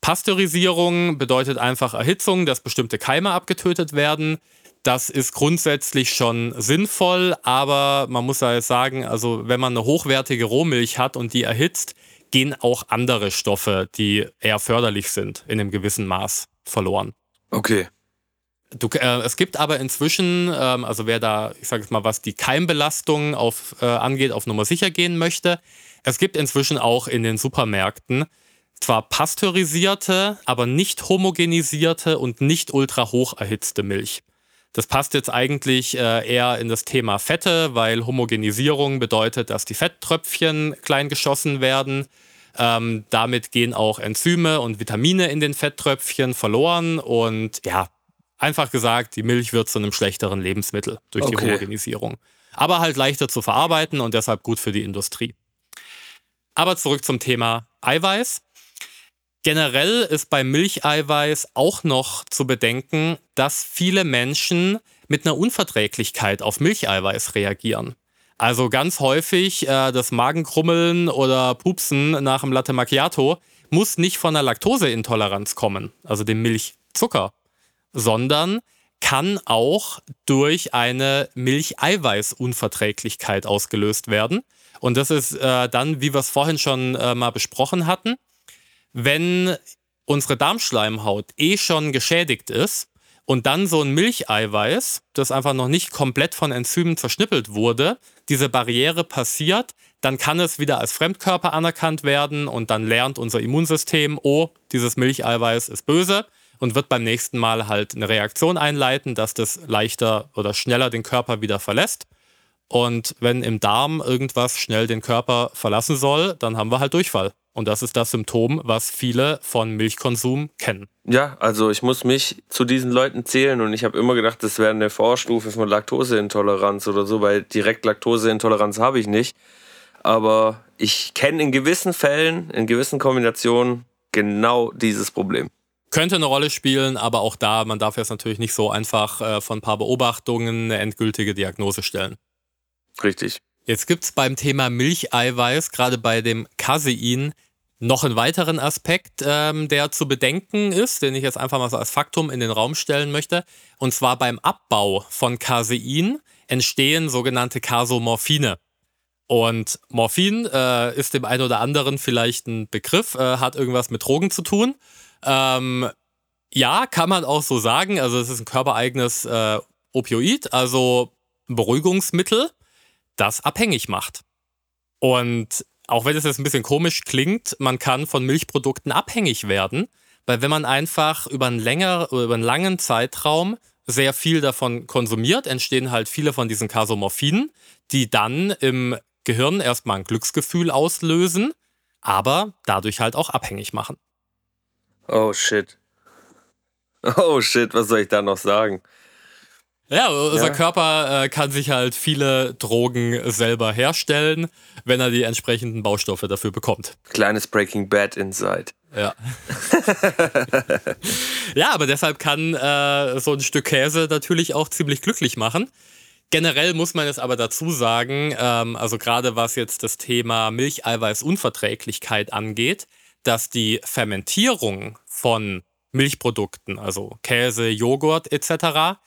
Pasteurisierung bedeutet einfach Erhitzung, dass bestimmte Keime abgetötet werden. Das ist grundsätzlich schon sinnvoll, aber man muss ja sagen, also wenn man eine hochwertige Rohmilch hat und die erhitzt, gehen auch andere Stoffe, die eher förderlich sind, in einem gewissen Maß verloren. Okay. Du, äh, es gibt aber inzwischen, ähm, also wer da, ich sage jetzt mal, was die Keimbelastung auf, äh, angeht, auf Nummer sicher gehen möchte, es gibt inzwischen auch in den Supermärkten zwar pasteurisierte, aber nicht homogenisierte und nicht ultra hoch erhitzte Milch. Das passt jetzt eigentlich äh, eher in das Thema Fette, weil Homogenisierung bedeutet, dass die Fetttröpfchen klein geschossen werden. Ähm, damit gehen auch Enzyme und Vitamine in den Fetttröpfchen verloren und ja, einfach gesagt, die Milch wird zu einem schlechteren Lebensmittel durch okay. die Homogenisierung. Aber halt leichter zu verarbeiten und deshalb gut für die Industrie. Aber zurück zum Thema Eiweiß. Generell ist bei Milcheiweiß auch noch zu bedenken, dass viele Menschen mit einer Unverträglichkeit auf Milcheiweiß reagieren. Also ganz häufig äh, das Magenkrummeln oder Pupsen nach dem Latte Macchiato muss nicht von einer Laktoseintoleranz kommen, also dem Milchzucker, sondern kann auch durch eine Milcheiweißunverträglichkeit ausgelöst werden. Und das ist äh, dann, wie wir es vorhin schon äh, mal besprochen hatten, wenn unsere Darmschleimhaut eh schon geschädigt ist und dann so ein Milcheiweiß, das einfach noch nicht komplett von Enzymen zerschnippelt wurde, diese Barriere passiert, dann kann es wieder als Fremdkörper anerkannt werden und dann lernt unser Immunsystem, oh, dieses Milcheiweiß ist böse und wird beim nächsten Mal halt eine Reaktion einleiten, dass das leichter oder schneller den Körper wieder verlässt. Und wenn im Darm irgendwas schnell den Körper verlassen soll, dann haben wir halt Durchfall. Und das ist das Symptom, was viele von Milchkonsum kennen. Ja, also ich muss mich zu diesen Leuten zählen und ich habe immer gedacht, das wäre eine Vorstufe von Laktoseintoleranz oder so, weil direkt Laktoseintoleranz habe ich nicht. Aber ich kenne in gewissen Fällen, in gewissen Kombinationen genau dieses Problem. Könnte eine Rolle spielen, aber auch da, man darf jetzt natürlich nicht so einfach äh, von ein paar Beobachtungen eine endgültige Diagnose stellen. Richtig. Jetzt gibt es beim Thema Milcheiweiß, gerade bei dem Casein, noch einen weiteren Aspekt, ähm, der zu bedenken ist, den ich jetzt einfach mal so als Faktum in den Raum stellen möchte. Und zwar beim Abbau von Casein entstehen sogenannte Casomorphine. Und Morphin äh, ist dem einen oder anderen vielleicht ein Begriff, äh, hat irgendwas mit Drogen zu tun. Ähm, ja, kann man auch so sagen. Also es ist ein körpereigenes äh, Opioid, also ein Beruhigungsmittel das abhängig macht. Und auch wenn es jetzt ein bisschen komisch klingt, man kann von Milchprodukten abhängig werden, weil wenn man einfach über einen, länger, über einen langen Zeitraum sehr viel davon konsumiert, entstehen halt viele von diesen Kasomorphinen, die dann im Gehirn erstmal ein Glücksgefühl auslösen, aber dadurch halt auch abhängig machen. Oh shit. Oh shit, was soll ich da noch sagen? Ja, unser ja. Körper äh, kann sich halt viele Drogen selber herstellen, wenn er die entsprechenden Baustoffe dafür bekommt. Kleines Breaking Bad Inside. Ja. ja, aber deshalb kann äh, so ein Stück Käse natürlich auch ziemlich glücklich machen. Generell muss man es aber dazu sagen, ähm, also gerade was jetzt das Thema Milcheiweißunverträglichkeit angeht, dass die Fermentierung von Milchprodukten, also Käse, Joghurt etc.,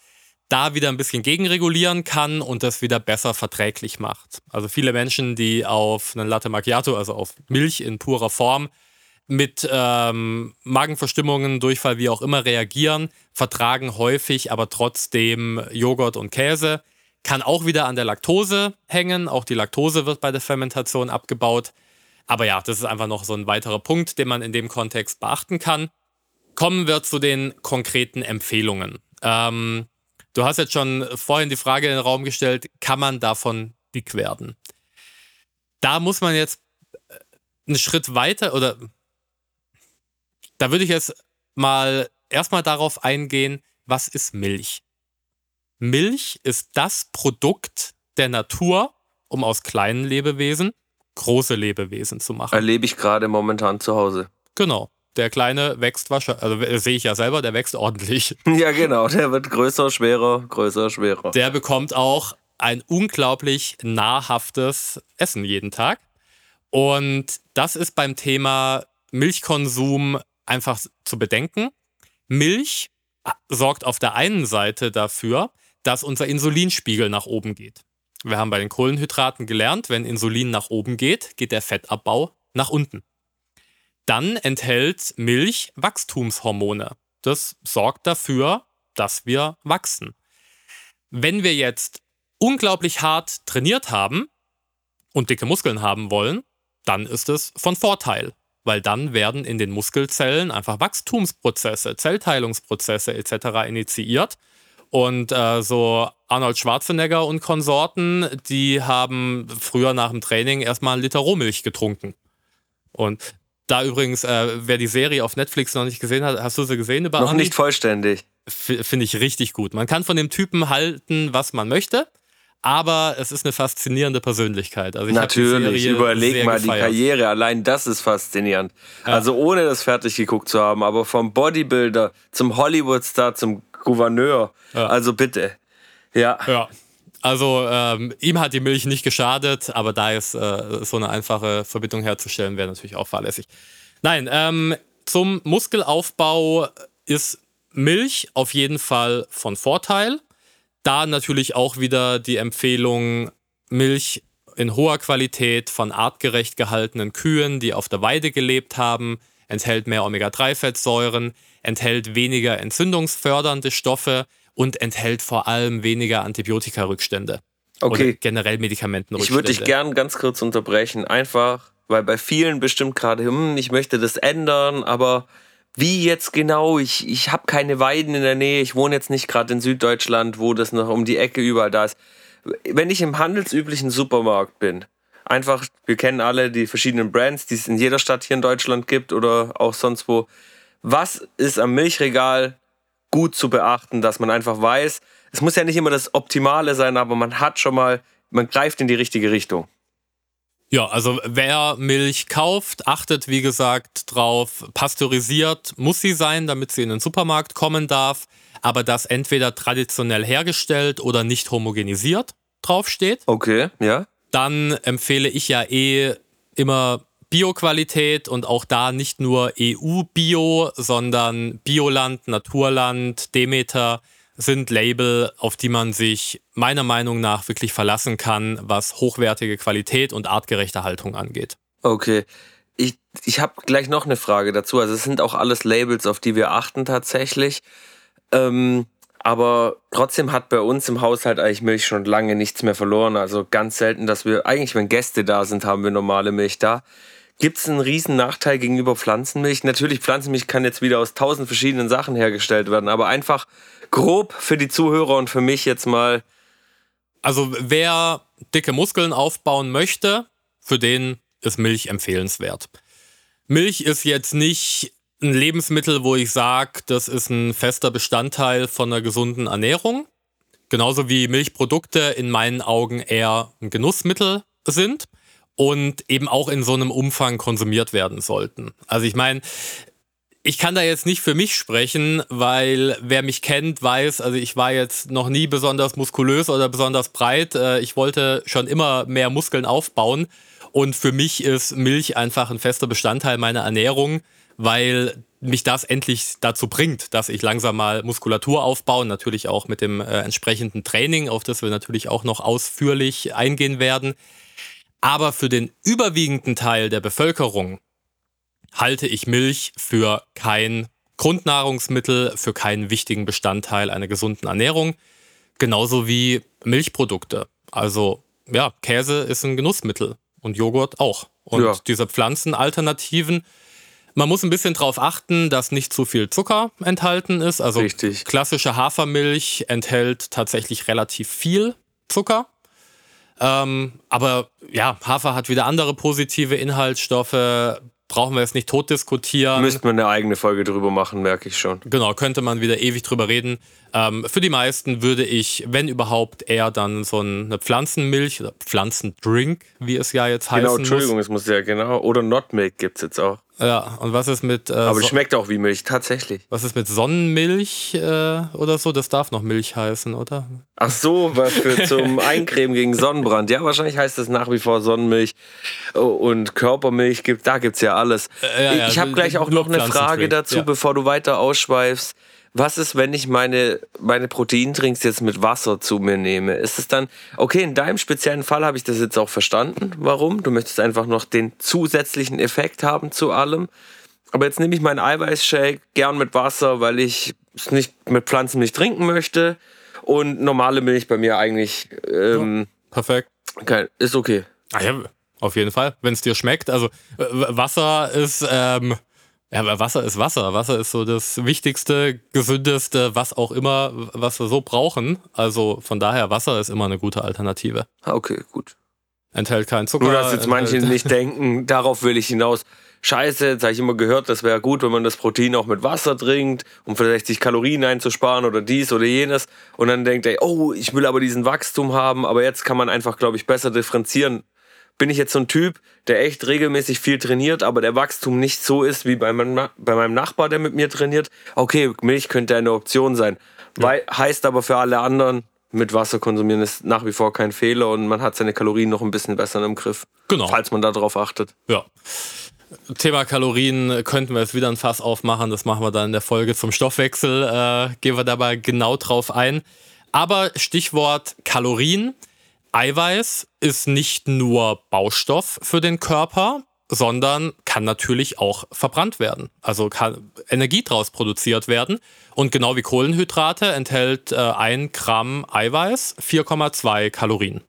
da wieder ein bisschen gegenregulieren kann und das wieder besser verträglich macht. Also viele Menschen, die auf einen Latte Macchiato, also auf Milch in purer Form, mit ähm, Magenverstimmungen, Durchfall, wie auch immer reagieren, vertragen häufig aber trotzdem Joghurt und Käse. Kann auch wieder an der Laktose hängen. Auch die Laktose wird bei der Fermentation abgebaut. Aber ja, das ist einfach noch so ein weiterer Punkt, den man in dem Kontext beachten kann. Kommen wir zu den konkreten Empfehlungen. Ähm, Du hast jetzt schon vorhin die Frage in den Raum gestellt, kann man davon dick werden? Da muss man jetzt äh, einen Schritt weiter oder da würde ich jetzt mal erstmal darauf eingehen, was ist Milch? Milch ist das Produkt der Natur, um aus kleinen Lebewesen große Lebewesen zu machen. Erlebe ich gerade momentan zu Hause. Genau der Kleine wächst wahrscheinlich, also sehe ich ja selber, der wächst ordentlich. Ja, genau, der wird größer, schwerer, größer, schwerer. Der bekommt auch ein unglaublich nahrhaftes Essen jeden Tag. Und das ist beim Thema Milchkonsum einfach zu bedenken, Milch sorgt auf der einen Seite dafür, dass unser Insulinspiegel nach oben geht. Wir haben bei den Kohlenhydraten gelernt, wenn Insulin nach oben geht, geht der Fettabbau nach unten. Dann enthält Milch Wachstumshormone. Das sorgt dafür, dass wir wachsen. Wenn wir jetzt unglaublich hart trainiert haben und dicke Muskeln haben wollen, dann ist es von Vorteil, weil dann werden in den Muskelzellen einfach Wachstumsprozesse, Zellteilungsprozesse etc. initiiert. Und äh, so Arnold Schwarzenegger und Konsorten, die haben früher nach dem Training erstmal einen Liter Rohmilch getrunken. Und da übrigens, äh, wer die Serie auf Netflix noch nicht gesehen hat, hast du sie gesehen über Noch Arnie? nicht vollständig. Finde ich richtig gut. Man kann von dem Typen halten, was man möchte aber es ist eine faszinierende Persönlichkeit. Also Natürlich, überleg mal gefeiert. die Karriere, allein das ist faszinierend. Ja. Also ohne das fertig geguckt zu haben, aber vom Bodybuilder zum Hollywood-Star zum Gouverneur, ja. also bitte. Ja. Ja. Also ähm, ihm hat die Milch nicht geschadet, aber da ist äh, so eine einfache Verbindung herzustellen, wäre natürlich auch fahrlässig. Nein, ähm, zum Muskelaufbau ist Milch auf jeden Fall von Vorteil. Da natürlich auch wieder die Empfehlung, Milch in hoher Qualität von artgerecht gehaltenen Kühen, die auf der Weide gelebt haben, enthält mehr Omega-3-Fettsäuren, enthält weniger entzündungsfördernde Stoffe und enthält vor allem weniger Antibiotikarückstände. Okay. Oder generell Medikamentenrückstände. Ich würde dich gern ganz kurz unterbrechen, einfach, weil bei vielen bestimmt gerade, hm, ich möchte das ändern, aber wie jetzt genau? Ich, ich habe keine Weiden in der Nähe. Ich wohne jetzt nicht gerade in Süddeutschland, wo das noch um die Ecke überall da ist. Wenn ich im handelsüblichen Supermarkt bin, einfach, wir kennen alle die verschiedenen Brands, die es in jeder Stadt hier in Deutschland gibt oder auch sonst wo. Was ist am Milchregal gut zu beachten, dass man einfach weiß, es muss ja nicht immer das Optimale sein, aber man hat schon mal, man greift in die richtige Richtung. Ja, also wer Milch kauft, achtet wie gesagt drauf, pasteurisiert muss sie sein, damit sie in den Supermarkt kommen darf, aber dass entweder traditionell hergestellt oder nicht homogenisiert draufsteht. Okay, ja. Dann empfehle ich ja eh immer Bioqualität und auch da nicht nur EU-Bio, sondern Bioland, Naturland, Demeter sind Label, auf die man sich meiner Meinung nach wirklich verlassen kann, was hochwertige Qualität und artgerechte Haltung angeht. Okay. Ich, ich habe gleich noch eine Frage dazu. Also es sind auch alles Labels, auf die wir achten tatsächlich. Ähm, aber trotzdem hat bei uns im Haushalt eigentlich Milch schon lange nichts mehr verloren. Also ganz selten, dass wir, eigentlich wenn Gäste da sind, haben wir normale Milch da. Gibt es einen riesen Nachteil gegenüber Pflanzenmilch? Natürlich, Pflanzenmilch kann jetzt wieder aus tausend verschiedenen Sachen hergestellt werden, aber einfach grob für die Zuhörer und für mich jetzt mal. Also wer dicke Muskeln aufbauen möchte, für den ist Milch empfehlenswert. Milch ist jetzt nicht ein Lebensmittel, wo ich sage, das ist ein fester Bestandteil von einer gesunden Ernährung. Genauso wie Milchprodukte in meinen Augen eher ein Genussmittel sind und eben auch in so einem Umfang konsumiert werden sollten. Also ich meine, ich kann da jetzt nicht für mich sprechen, weil wer mich kennt, weiß, also ich war jetzt noch nie besonders muskulös oder besonders breit. Äh, ich wollte schon immer mehr Muskeln aufbauen. Und für mich ist Milch einfach ein fester Bestandteil meiner Ernährung, weil mich das endlich dazu bringt, dass ich langsam mal Muskulatur aufbaue, natürlich auch mit dem äh, entsprechenden Training, auf das wir natürlich auch noch ausführlich eingehen werden. Aber für den überwiegenden Teil der Bevölkerung halte ich Milch für kein Grundnahrungsmittel, für keinen wichtigen Bestandteil einer gesunden Ernährung. Genauso wie Milchprodukte. Also ja, Käse ist ein Genussmittel und Joghurt auch. Und ja. diese Pflanzenalternativen, man muss ein bisschen darauf achten, dass nicht zu viel Zucker enthalten ist. Also Richtig. klassische Hafermilch enthält tatsächlich relativ viel Zucker. Ähm, aber ja, Hafer hat wieder andere positive Inhaltsstoffe brauchen wir jetzt nicht tot diskutieren. Müsste man eine eigene Folge drüber machen, merke ich schon. Genau, könnte man wieder ewig drüber reden. Ähm, für die meisten würde ich, wenn überhaupt, eher dann so eine Pflanzenmilch oder Pflanzendrink, wie es ja jetzt heißt. Genau, Entschuldigung, muss. es muss ja genau. Oder Not Milk gibt es jetzt auch. Ja, und was ist mit. Äh, Aber so schmeckt auch wie Milch, tatsächlich. Was ist mit Sonnenmilch äh, oder so? Das darf noch Milch heißen, oder? Ach so, was für zum Eincremen gegen Sonnenbrand. Ja, wahrscheinlich heißt es nach wie vor Sonnenmilch oh, und Körpermilch. Gibt, da gibt es ja alles. Äh, ja, ja, ich habe gleich auch noch eine Frage dazu, ja. bevor du weiter ausschweifst was ist, wenn ich meine, meine Proteintrinks jetzt mit Wasser zu mir nehme? Ist es dann, okay, in deinem speziellen Fall habe ich das jetzt auch verstanden, warum? Du möchtest einfach noch den zusätzlichen Effekt haben zu allem. Aber jetzt nehme ich meinen Eiweißshake gern mit Wasser, weil ich es nicht mit Pflanzenmilch trinken möchte. Und normale Milch bei mir eigentlich. Ähm, ja, perfekt. Okay, ist okay. Ah ja, auf jeden Fall, wenn es dir schmeckt. Also Wasser ist. Ähm ja, aber Wasser ist Wasser. Wasser ist so das wichtigste, gesündeste, was auch immer, was wir so brauchen. Also von daher, Wasser ist immer eine gute Alternative. Ah, okay, gut. Enthält keinen Zucker. Nur, dass jetzt manche nicht denken, darauf will ich hinaus. Scheiße, jetzt habe ich immer gehört, das wäre gut, wenn man das Protein auch mit Wasser trinkt, um vielleicht sich Kalorien einzusparen oder dies oder jenes. Und dann denkt er, oh, ich will aber diesen Wachstum haben. Aber jetzt kann man einfach, glaube ich, besser differenzieren bin ich jetzt so ein Typ, der echt regelmäßig viel trainiert, aber der Wachstum nicht so ist wie bei meinem, bei meinem Nachbar, der mit mir trainiert. Okay, Milch könnte eine Option sein. Ja. Weil, heißt aber für alle anderen, mit Wasser konsumieren ist nach wie vor kein Fehler und man hat seine Kalorien noch ein bisschen besser im Griff. Genau. Falls man darauf achtet. Ja. Thema Kalorien könnten wir jetzt wieder ein Fass aufmachen. Das machen wir dann in der Folge zum Stoffwechsel. Äh, gehen wir dabei genau drauf ein. Aber Stichwort Kalorien. Eiweiß ist nicht nur Baustoff für den Körper, sondern kann natürlich auch verbrannt werden. Also kann Energie daraus produziert werden. Und genau wie Kohlenhydrate enthält äh, ein Gramm Eiweiß 4,2 Kalorien.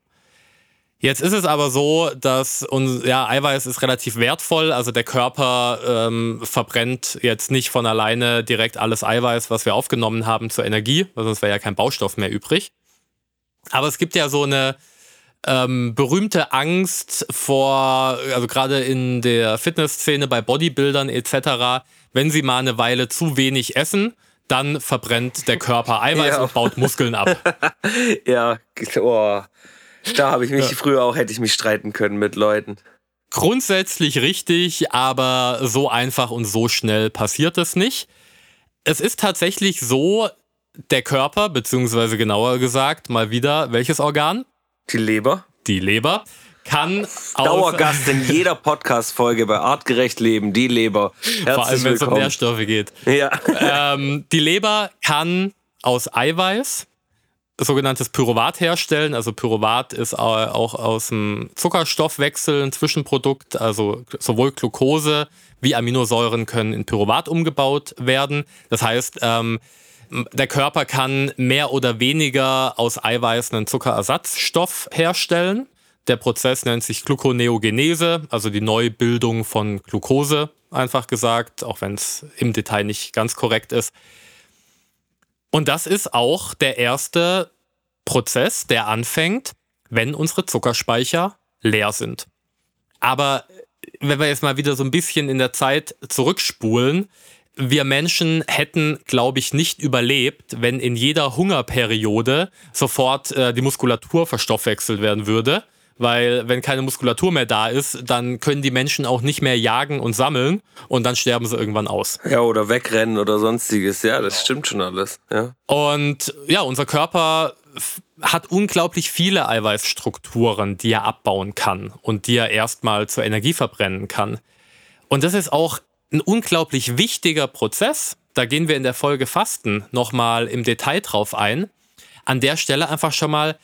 Jetzt ist es aber so, dass uns, ja, Eiweiß ist relativ wertvoll. Also der Körper ähm, verbrennt jetzt nicht von alleine direkt alles Eiweiß, was wir aufgenommen haben, zur Energie, weil sonst wäre ja kein Baustoff mehr übrig. Aber es gibt ja so eine ähm, berühmte Angst vor, also gerade in der Fitnessszene bei Bodybuildern etc., wenn sie mal eine Weile zu wenig essen, dann verbrennt der Körper Eiweiß ja. und baut Muskeln ab. ja, oh. da habe ich mich ja. früher auch, hätte ich mich streiten können mit Leuten. Grundsätzlich richtig, aber so einfach und so schnell passiert es nicht. Es ist tatsächlich so, der Körper, beziehungsweise genauer gesagt, mal wieder, welches Organ? Die Leber. Die Leber kann Dauergast in jeder Podcast-Folge bei Artgerecht Leben, die Leber. Herzlich Vor allem, wenn es um Nährstoffe geht. Ja. Ähm, die Leber kann aus Eiweiß sogenanntes Pyruvat herstellen. Also Pyruvat ist auch aus dem Zuckerstoffwechsel ein Zwischenprodukt. Also sowohl Glucose wie Aminosäuren können in Pyruvat umgebaut werden. Das heißt, ähm, der Körper kann mehr oder weniger aus Eiweiß einen Zuckerersatzstoff herstellen. Der Prozess nennt sich Gluconeogenese, also die Neubildung von Glucose, einfach gesagt, auch wenn es im Detail nicht ganz korrekt ist. Und das ist auch der erste Prozess, der anfängt, wenn unsere Zuckerspeicher leer sind. Aber wenn wir jetzt mal wieder so ein bisschen in der Zeit zurückspulen, wir Menschen hätten, glaube ich, nicht überlebt, wenn in jeder Hungerperiode sofort äh, die Muskulatur verstoffwechselt werden würde. Weil wenn keine Muskulatur mehr da ist, dann können die Menschen auch nicht mehr jagen und sammeln und dann sterben sie irgendwann aus. Ja, oder wegrennen oder sonstiges. Ja, das stimmt schon alles. Ja. Und ja, unser Körper hat unglaublich viele Eiweißstrukturen, die er abbauen kann und die er erstmal zur Energie verbrennen kann. Und das ist auch ein unglaublich wichtiger Prozess. Da gehen wir in der Folge Fasten nochmal im Detail drauf ein. An der Stelle einfach schon mal,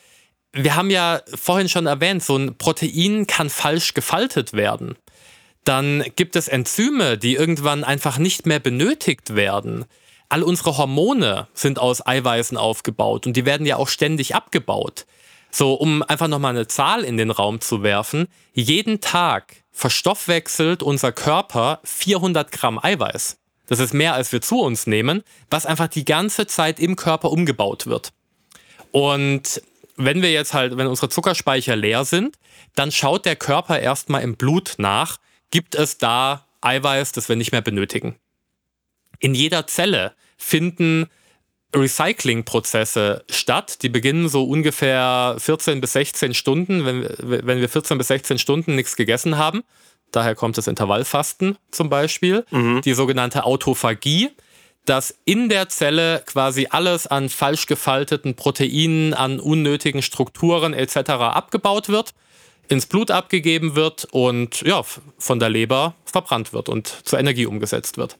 wir haben ja vorhin schon erwähnt, so ein Protein kann falsch gefaltet werden. Dann gibt es Enzyme, die irgendwann einfach nicht mehr benötigt werden. All unsere Hormone sind aus Eiweißen aufgebaut und die werden ja auch ständig abgebaut. So, um einfach nochmal eine Zahl in den Raum zu werfen, jeden Tag verstoffwechselt unser Körper 400 Gramm Eiweiß. Das ist mehr, als wir zu uns nehmen, was einfach die ganze Zeit im Körper umgebaut wird. Und wenn wir jetzt halt, wenn unsere Zuckerspeicher leer sind, dann schaut der Körper erstmal im Blut nach, gibt es da Eiweiß, das wir nicht mehr benötigen. In jeder Zelle finden Recycling-Prozesse statt. Die beginnen so ungefähr 14 bis 16 Stunden, wenn, wenn wir 14 bis 16 Stunden nichts gegessen haben. daher kommt das Intervallfasten zum Beispiel, mhm. die sogenannte Autophagie, dass in der Zelle quasi alles an falsch gefalteten Proteinen, an unnötigen Strukturen etc. abgebaut wird, ins Blut abgegeben wird und ja, von der Leber verbrannt wird und zur Energie umgesetzt wird.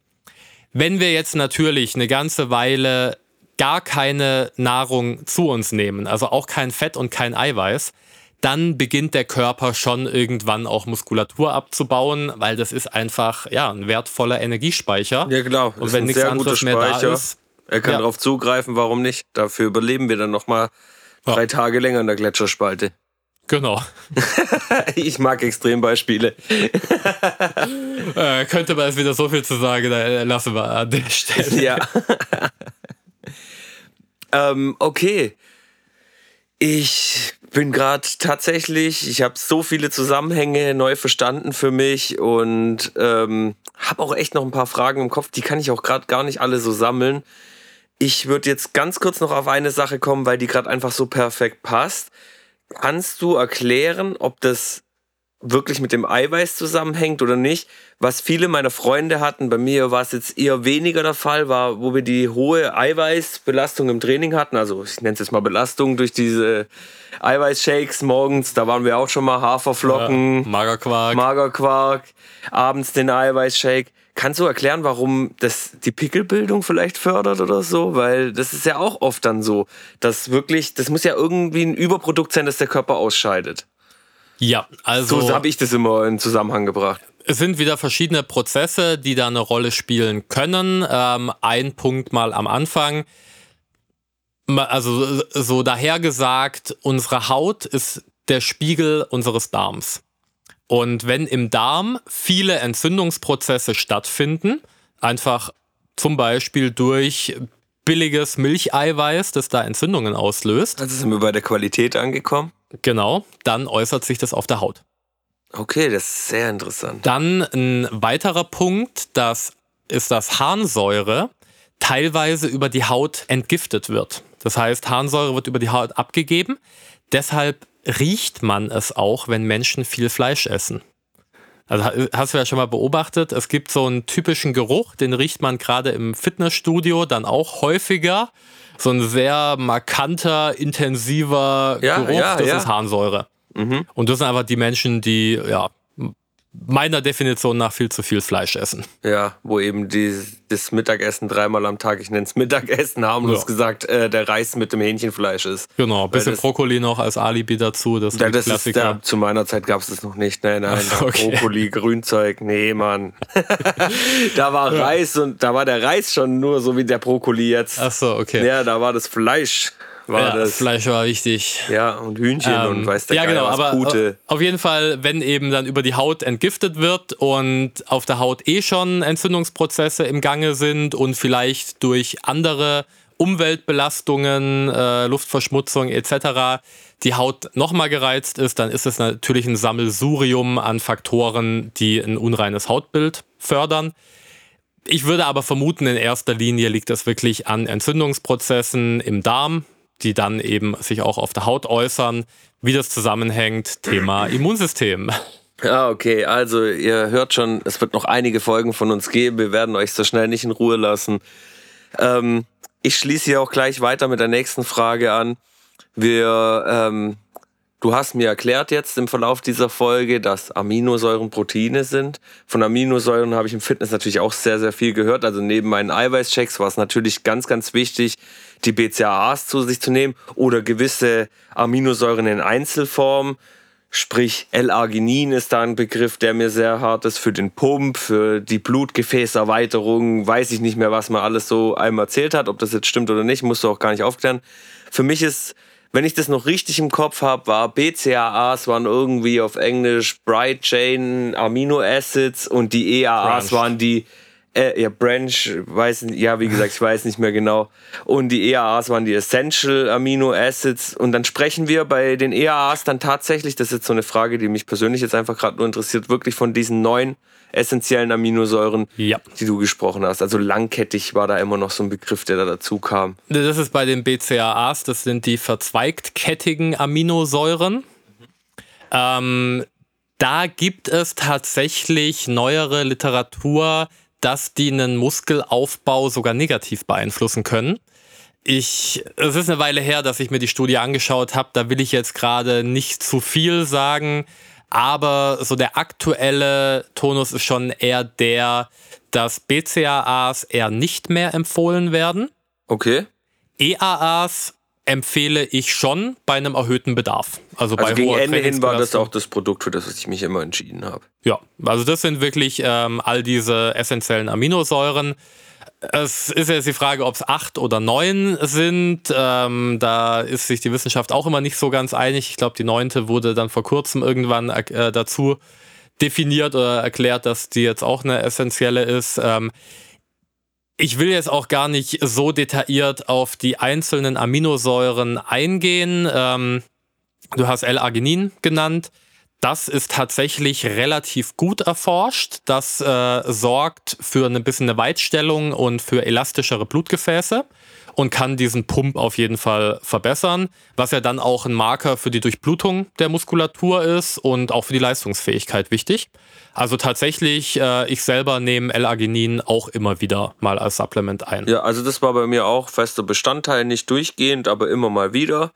Wenn wir jetzt natürlich eine ganze Weile gar keine Nahrung zu uns nehmen, also auch kein Fett und kein Eiweiß, dann beginnt der Körper schon irgendwann auch Muskulatur abzubauen, weil das ist einfach ja, ein wertvoller Energiespeicher. Ja, genau. Und wenn nichts anderes mehr da ist. Er kann ja. darauf zugreifen, warum nicht? Dafür überleben wir dann nochmal ja. drei Tage länger in der Gletscherspalte. Genau. ich mag Extrembeispiele. äh, könnte man jetzt wieder so viel zu sagen, da lassen wir an der Stelle. Ja. Ähm, okay. Ich bin gerade tatsächlich, ich habe so viele Zusammenhänge neu verstanden für mich und ähm, habe auch echt noch ein paar Fragen im Kopf, die kann ich auch gerade gar nicht alle so sammeln. Ich würde jetzt ganz kurz noch auf eine Sache kommen, weil die gerade einfach so perfekt passt. Kannst du erklären, ob das wirklich mit dem Eiweiß zusammenhängt oder nicht. Was viele meiner Freunde hatten, bei mir war es jetzt eher weniger der Fall, war, wo wir die hohe Eiweißbelastung im Training hatten. Also ich nenne es jetzt mal Belastung durch diese Eiweißshakes morgens. Da waren wir auch schon mal Haferflocken, ja, Magerquark. Magerquark, abends den Eiweißshake. Kannst du erklären, warum das die Pickelbildung vielleicht fördert oder so? Weil das ist ja auch oft dann so, dass wirklich, das muss ja irgendwie ein Überprodukt sein, das der Körper ausscheidet. Ja, also. So habe ich das immer in Zusammenhang gebracht. Es sind wieder verschiedene Prozesse, die da eine Rolle spielen können. Ähm, ein Punkt mal am Anfang. Also so dahergesagt, unsere Haut ist der Spiegel unseres Darms. Und wenn im Darm viele Entzündungsprozesse stattfinden, einfach zum Beispiel durch billiges Milcheiweiß, das da Entzündungen auslöst. Also sind wir bei der Qualität angekommen. Genau, dann äußert sich das auf der Haut. Okay, das ist sehr interessant. Dann ein weiterer Punkt, das ist, dass Harnsäure teilweise über die Haut entgiftet wird. Das heißt, Harnsäure wird über die Haut abgegeben. Deshalb riecht man es auch, wenn Menschen viel Fleisch essen. Also hast du ja schon mal beobachtet, es gibt so einen typischen Geruch, den riecht man gerade im Fitnessstudio dann auch häufiger so ein sehr markanter, intensiver ja, Geruch, ja, das ja. ist Harnsäure. Mhm. Und das sind einfach die Menschen, die ja meiner Definition nach viel zu viel Fleisch essen. Ja, wo eben die, das Mittagessen dreimal am Tag, ich nenne es Mittagessen, harmlos ja. gesagt, äh, der Reis mit dem Hähnchenfleisch ist. Genau, ein bisschen das, Brokkoli noch als Alibi dazu. Das, ja, das ist der, zu meiner Zeit gab es das noch nicht. Nein, nein, Ach, okay. Brokkoli, Grünzeug, nee, Mann. da war ja. Reis und da war der Reis schon nur so wie der Brokkoli jetzt. Ach so, okay. Ja, da war das Fleisch war ja, das. Fleisch war wichtig. Ja, und Hühnchen ähm, und weiß der Ja, Geil, genau, aber Pute. auf jeden Fall, wenn eben dann über die Haut entgiftet wird und auf der Haut eh schon Entzündungsprozesse im Gange sind und vielleicht durch andere Umweltbelastungen, äh, Luftverschmutzung etc. die Haut nochmal gereizt ist, dann ist es natürlich ein Sammelsurium an Faktoren, die ein unreines Hautbild fördern. Ich würde aber vermuten, in erster Linie liegt das wirklich an Entzündungsprozessen im Darm, die dann eben sich auch auf der Haut äußern. Wie das zusammenhängt, Thema Immunsystem. Ja, okay. Also ihr hört schon, es wird noch einige Folgen von uns geben. Wir werden euch so schnell nicht in Ruhe lassen. Ähm, ich schließe hier auch gleich weiter mit der nächsten Frage an. Wir ähm, Du hast mir erklärt jetzt im Verlauf dieser Folge, dass Aminosäuren Proteine sind. Von Aminosäuren habe ich im Fitness natürlich auch sehr, sehr viel gehört. Also neben meinen Eiweißchecks war es natürlich ganz, ganz wichtig, die BCAAs zu sich zu nehmen oder gewisse Aminosäuren in Einzelform. Sprich, L-Arginin ist da ein Begriff, der mir sehr hart ist für den Pump, für die Blutgefäßerweiterung. Weiß ich nicht mehr, was man alles so einem erzählt hat. Ob das jetzt stimmt oder nicht, musst du auch gar nicht aufklären. Für mich ist wenn ich das noch richtig im Kopf habe, war BCAAs waren irgendwie auf Englisch Bright Chain Amino Acids und die EAAs Branch. waren die äh, ja, Branch, weiß nicht, ja, wie gesagt, ich weiß nicht mehr genau. Und die EAAs waren die Essential Amino Acids. Und dann sprechen wir bei den EAAs dann tatsächlich, das ist jetzt so eine Frage, die mich persönlich jetzt einfach gerade nur interessiert, wirklich von diesen neun essentiellen Aminosäuren, ja. die du gesprochen hast. Also langkettig war da immer noch so ein Begriff, der da dazu kam. Das ist bei den BCAAs, das sind die verzweigtkettigen Aminosäuren. Ähm, Da gibt es tatsächlich neuere Literatur, dass die einen Muskelaufbau sogar negativ beeinflussen können. Ich, es ist eine Weile her, dass ich mir die Studie angeschaut habe. Da will ich jetzt gerade nicht zu viel sagen. Aber so der aktuelle Tonus ist schon eher der, dass BCAAs eher nicht mehr empfohlen werden. Okay. EAAs empfehle ich schon bei einem erhöhten Bedarf. Also, Also bei gegen hoher Ende hin war das auch das Produkt, für das ich mich immer entschieden habe. Ja, also das sind wirklich ähm, all diese essentiellen Aminosäuren. Es ist jetzt die Frage, ob es acht oder neun sind. Ähm, da ist sich die Wissenschaft auch immer nicht so ganz einig. Ich glaube, die neunte wurde dann vor kurzem irgendwann äh, dazu definiert oder erklärt, dass die jetzt auch eine essentielle ist. Ähm, ich will jetzt auch gar nicht so detailliert auf die einzelnen Aminosäuren eingehen. Ähm, du hast L-Arginin genannt. Das ist tatsächlich relativ gut erforscht. Das äh, sorgt für ein bisschen eine Weitstellung und für elastischere Blutgefäße und kann diesen Pump auf jeden Fall verbessern, was ja dann auch ein Marker für die Durchblutung der Muskulatur ist und auch für die Leistungsfähigkeit wichtig. Also tatsächlich, äh, ich selber nehme L-Arginin auch immer wieder mal als Supplement ein. Ja, also das war bei mir auch fester Bestandteil, nicht durchgehend, aber immer mal wieder.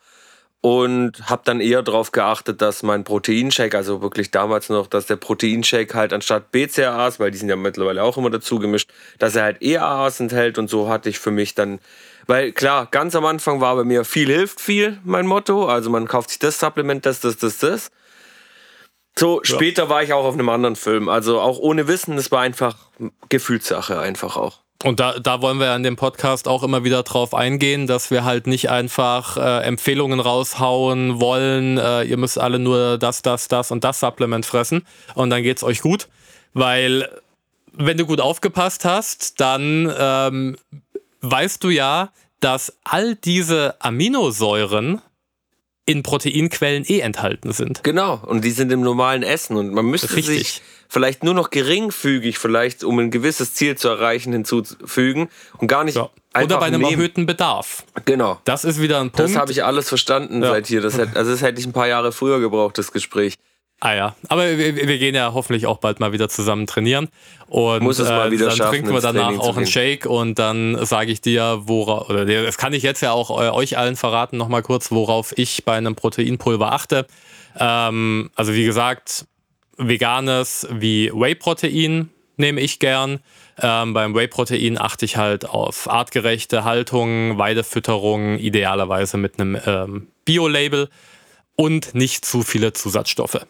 Und habe dann eher darauf geachtet, dass mein Proteinshake, also wirklich damals noch, dass der Proteinshake halt anstatt BCAAs, weil die sind ja mittlerweile auch immer dazu gemischt, dass er halt EAAs enthält und so hatte ich für mich dann, weil klar, ganz am Anfang war bei mir viel hilft viel mein Motto, also man kauft sich das Supplement, das, das, das, das. So, später war ich auch auf einem anderen Film, also auch ohne Wissen, es war einfach Gefühlssache einfach auch. Und da, da wollen wir in dem Podcast auch immer wieder drauf eingehen, dass wir halt nicht einfach äh, Empfehlungen raushauen wollen, äh, ihr müsst alle nur das, das, das und das Supplement fressen und dann geht's euch gut. Weil wenn du gut aufgepasst hast, dann ähm, weißt du ja, dass all diese Aminosäuren in Proteinquellen eh enthalten sind. Genau, und die sind im normalen Essen und man müsste Richtig. sich vielleicht nur noch geringfügig, vielleicht um ein gewisses Ziel zu erreichen, hinzufügen und gar nicht Ja. einfach Oder bei einem nehmen. erhöhten Bedarf. Genau. Das ist wieder ein Punkt. Das habe ich alles verstanden Ja. seit hier. Das hätte, also das hätte ich ein paar Jahre früher gebraucht, das Gespräch. Ah ja, aber wir, wir gehen ja hoffentlich auch bald mal wieder zusammen trainieren. Und Muss es mal wieder dann schaffen, trinken wir danach auch einen. Shake und dann sage ich dir, worauf, oder das kann ich jetzt ja auch äh, euch allen verraten, nochmal kurz, worauf ich bei einem Proteinpulver achte. Ähm, also wie gesagt, veganes wie Whey-Protein nehme ich gern. Ähm, beim Whey-Protein achte ich halt auf artgerechte Haltung, Weidefütterung, idealerweise mit einem ähm, Bio-Label und nicht zu viele Zusatzstoffe.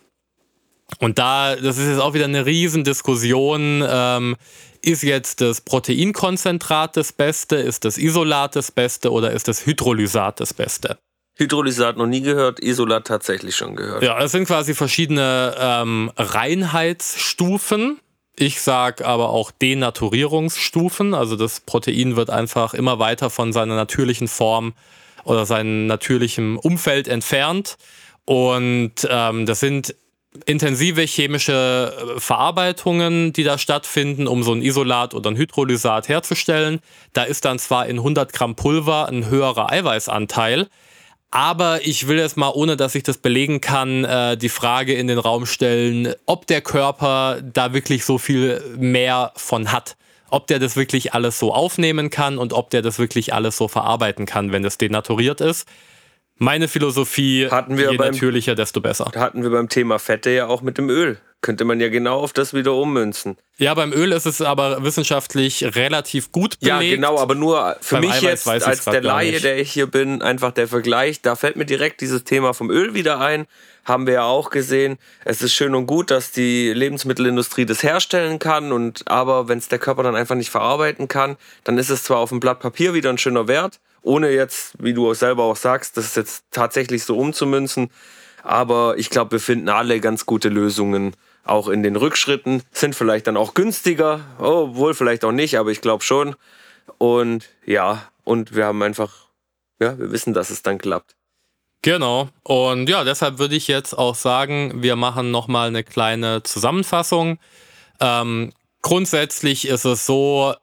Und da, das ist jetzt auch wieder eine Riesendiskussion. Ähm, ist jetzt das Proteinkonzentrat das Beste? Ist das Isolat das Beste oder ist das Hydrolysat das Beste? Hydrolysat noch nie gehört, Isolat tatsächlich schon gehört. Ja, es sind quasi verschiedene ähm, Reinheitsstufen. Ich sag aber auch Denaturierungsstufen. Also das Protein wird einfach immer weiter von seiner natürlichen Form oder seinem natürlichen Umfeld entfernt. Und ähm, das sind intensive chemische äh, Verarbeitungen, die da stattfinden, um so ein Isolat oder ein Hydrolysat herzustellen. Da ist dann zwar in 100 Gramm Pulver ein höherer Eiweißanteil, aber ich will jetzt mal, ohne dass ich das belegen kann, äh, die Frage in den Raum stellen, ob der Körper da wirklich so viel mehr von hat. Ob der das wirklich alles so aufnehmen kann und ob der das wirklich alles so verarbeiten kann, wenn es denaturiert ist. Meine Philosophie, Hatten wir je beim- natürlicher, desto besser. Hatten wir beim Thema Fette ja auch mit dem Öl. Könnte man ja genau auf das wieder ummünzen. Ja, beim Öl ist es aber wissenschaftlich relativ gut Ja, belegt. genau, aber nur für Beim mich Eiweiß jetzt als der Laie, der ich hier bin, einfach der Vergleich, da fällt mir direkt dieses Thema vom Öl wieder ein. Haben wir ja auch gesehen. Es ist schön und gut, dass die Lebensmittelindustrie das herstellen kann, und aber wenn es der Körper dann einfach nicht verarbeiten kann, dann ist es zwar auf dem Blatt Papier wieder ein schöner Wert, ohne jetzt, wie du selber auch sagst, das ist jetzt tatsächlich so umzumünzen. Aber ich glaube, wir finden alle ganz gute Lösungen, auch in den Rückschritten. Sind vielleicht dann auch günstiger, obwohl vielleicht auch nicht, aber ich glaube schon. Und ja, und wir haben einfach, ja, wir wissen, dass es dann klappt. Genau. Und ja, deshalb würde ich jetzt auch sagen, wir machen nochmal eine kleine Zusammenfassung. Ähm, grundsätzlich ist es so,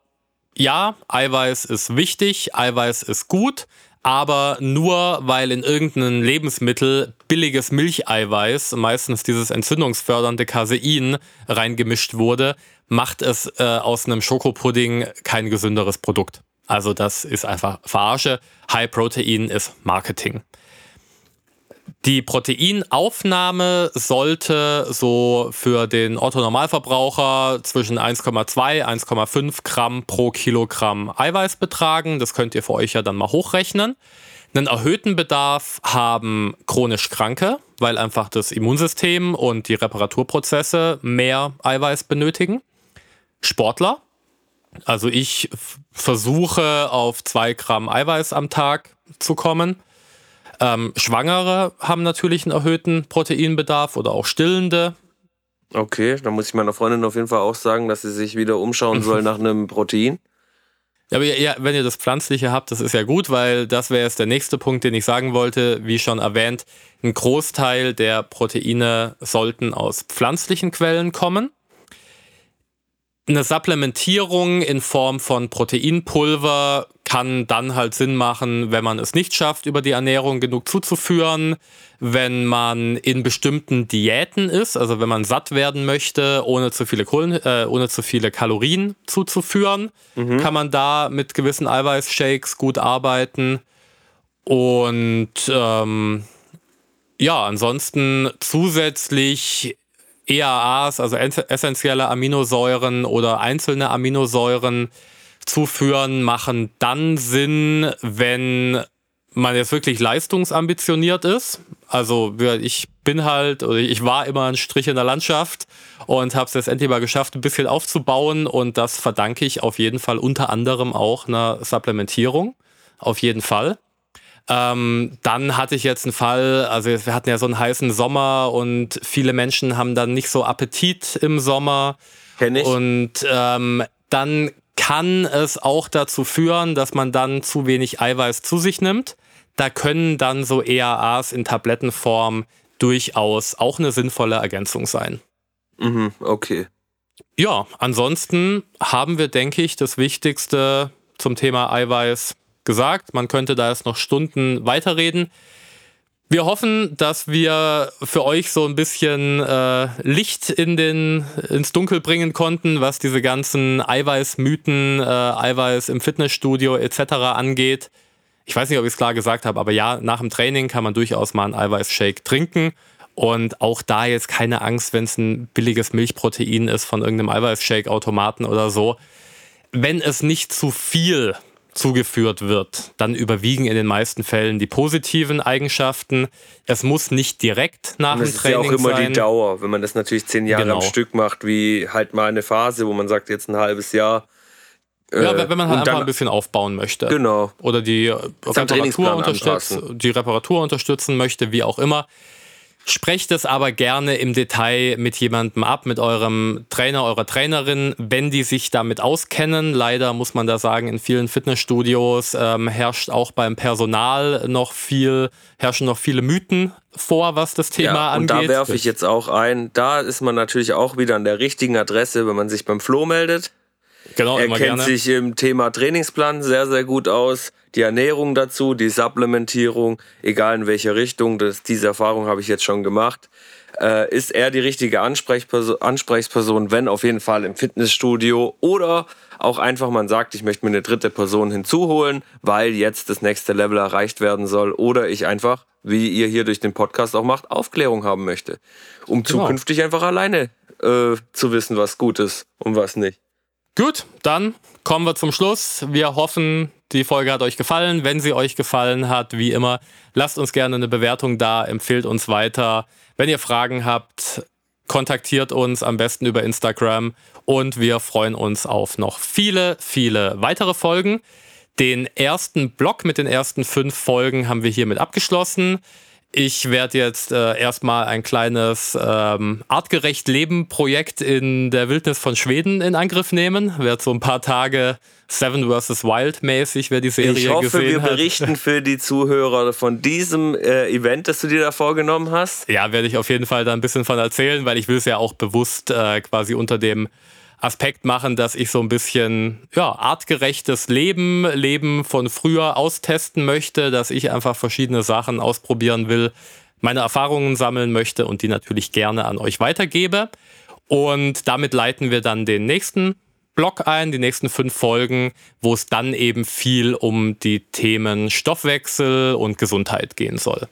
ja, Eiweiß ist wichtig, Eiweiß ist gut, aber nur weil in irgendeinem Lebensmittel billiges Milcheiweiß, meistens dieses entzündungsfördernde Casein, reingemischt wurde, macht es äh, aus einem Schokopudding kein gesünderes Produkt. Also das ist einfach Verarsche. High Protein ist Marketing. Die Proteinaufnahme sollte so für den Otto-Normalverbraucher zwischen 1,2 1,5 Gramm pro Kilogramm Eiweiß betragen. Das könnt ihr für euch ja dann mal hochrechnen. Einen erhöhten Bedarf haben chronisch Kranke, weil einfach das Immunsystem und die Reparaturprozesse mehr Eiweiß benötigen. Sportler, also ich versuche auf 2 Gramm Eiweiß am Tag zu kommen. Ähm, Schwangere haben natürlich einen erhöhten Proteinbedarf oder auch Stillende. Okay, dann muss ich meiner Freundin auf jeden Fall auch sagen, dass sie sich wieder umschauen soll nach einem Protein. Ja, aber ja, wenn ihr das Pflanzliche habt, das ist ja gut, weil das wäre jetzt der nächste Punkt, den ich sagen wollte. Wie schon erwähnt, ein Großteil der Proteine sollten aus pflanzlichen Quellen kommen eine Supplementierung in Form von Proteinpulver kann dann halt Sinn machen, wenn man es nicht schafft, über die Ernährung genug zuzuführen, wenn man in bestimmten Diäten ist, also wenn man satt werden möchte, ohne zu viele, Kohlen, äh, ohne zu viele Kalorien zuzuführen, mhm. kann man da mit gewissen Eiweißshakes gut arbeiten. Und ähm, ja, ansonsten zusätzlich EAAs, also essentielle Aminosäuren oder einzelne Aminosäuren zuführen, machen dann Sinn, wenn man jetzt wirklich leistungsambitioniert ist. Also ich bin halt, ich war immer ein Strich in der Landschaft und habe es jetzt endlich mal geschafft, ein bisschen aufzubauen und das verdanke ich auf jeden Fall unter anderem auch einer Supplementierung. Auf jeden Fall. Ähm, dann hatte ich jetzt einen Fall, also wir hatten ja so einen heißen Sommer und viele Menschen haben dann nicht so Appetit im Sommer. Kenn ich. Und ähm, dann kann es auch dazu führen, dass man dann zu wenig Eiweiß zu sich nimmt. Da können dann so EAAs in Tablettenform durchaus auch eine sinnvolle Ergänzung sein. Mhm, okay. Ja, ansonsten haben wir, denke ich, das Wichtigste zum Thema Eiweiß gesagt. Man könnte da jetzt noch Stunden weiterreden. Wir hoffen, dass wir für euch so ein bisschen äh, Licht in den, ins Dunkel bringen konnten, was diese ganzen Eiweißmythen, äh, Eiweiß im Fitnessstudio etc. angeht. Ich weiß nicht, ob ich es klar gesagt habe, aber ja, nach dem Training kann man durchaus mal einen Eiweißshake trinken. Und auch da jetzt keine Angst, wenn es ein billiges Milchprotein ist von irgendeinem Eiweißshake-Automaten oder so. Wenn es nicht zu viel zugeführt wird, dann überwiegen in den meisten Fällen die positiven Eigenschaften. Es muss nicht direkt nach dem Training sein. Das ist ja auch immer sein. die Dauer, wenn man das natürlich zehn Jahre genau. am Stück macht, wie halt mal eine Phase, wo man sagt, jetzt ein halbes Jahr. Äh, ja, wenn man halt einfach ein bisschen aufbauen möchte. Genau. Oder die Reparatur, unterstützt, die Reparatur unterstützen möchte, wie auch immer. Sprecht es aber gerne im Detail mit jemandem ab, mit eurem Trainer, eurer Trainerin, wenn die sich damit auskennen. Leider muss man da sagen, in vielen Fitnessstudios ähm, herrscht auch beim Personal noch viel, herrschen noch viele Mythen vor, was das Thema ja, und angeht. Und da werfe ich jetzt auch ein, da ist man natürlich auch wieder an der richtigen Adresse, wenn man sich beim Flo meldet. Genau, er kennt gerne. sich im Thema Trainingsplan sehr, sehr gut aus. Die Ernährung dazu, die Supplementierung, egal in welche Richtung, das, diese Erfahrung habe ich jetzt schon gemacht. Äh, ist er die richtige Ansprechperson, Ansprechperson, wenn auf jeden Fall im Fitnessstudio oder auch einfach man sagt, ich möchte mir eine dritte Person hinzuholen, weil jetzt das nächste Level erreicht werden soll oder ich einfach, wie ihr hier durch den Podcast auch macht, Aufklärung haben möchte, um genau. zukünftig einfach alleine äh, zu wissen, was gut ist und was nicht. Gut, dann kommen wir zum Schluss. Wir hoffen, die Folge hat euch gefallen. Wenn sie euch gefallen hat, wie immer, lasst uns gerne eine Bewertung da, empfehlt uns weiter. Wenn ihr Fragen habt, kontaktiert uns am besten über Instagram und wir freuen uns auf noch viele, viele weitere Folgen. Den ersten Block mit den ersten fünf Folgen haben wir hiermit abgeschlossen. Ich werde jetzt äh, erstmal ein kleines ähm, artgerecht Leben-Projekt in der Wildnis von Schweden in Angriff nehmen. Werde so ein paar Tage Seven vs. Wild mäßig, wer die Serie gesehen hat. Ich hoffe, wir hat. berichten für die Zuhörer von diesem äh, Event, das du dir da vorgenommen hast. Ja, werde ich auf jeden Fall da ein bisschen von erzählen, weil ich will es ja auch bewusst äh, quasi unter dem Aspekt machen, dass ich so ein bisschen ja, artgerechtes Leben, Leben von früher austesten möchte, dass ich einfach verschiedene Sachen ausprobieren will, meine Erfahrungen sammeln möchte und die natürlich gerne an euch weitergebe. Und damit leiten wir dann den nächsten Block ein, die nächsten fünf Folgen, wo es dann eben viel um die Themen Stoffwechsel und Gesundheit gehen soll.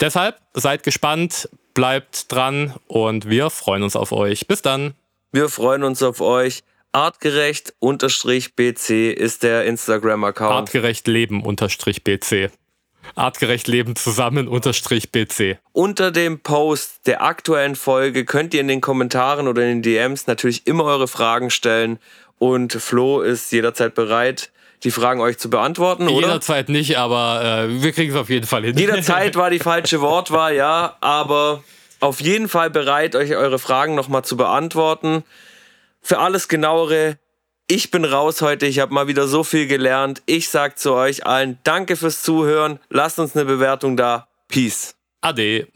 Deshalb seid gespannt, bleibt dran und wir freuen uns auf euch. Bis dann. Wir freuen uns auf euch. Artgerecht-BC ist der Instagram-Account. Artgerecht Leben-BC. Artgerecht Leben zusammen unterstrich BC. Unter dem Post der aktuellen Folge könnt ihr in den Kommentaren oder in den DMs natürlich immer eure Fragen stellen und Flo ist jederzeit bereit, die Fragen euch zu beantworten, oder? Jederzeit nicht, aber äh, wir kriegen es auf jeden Fall hin. Jederzeit war die falsche Wortwahl, ja, aber auf jeden Fall bereit, euch eure Fragen nochmal zu beantworten. Für alles genauere, ich bin raus heute, ich habe mal wieder so viel gelernt. Ich sage zu euch allen Danke fürs Zuhören, lasst uns eine Bewertung da. Peace. Ade.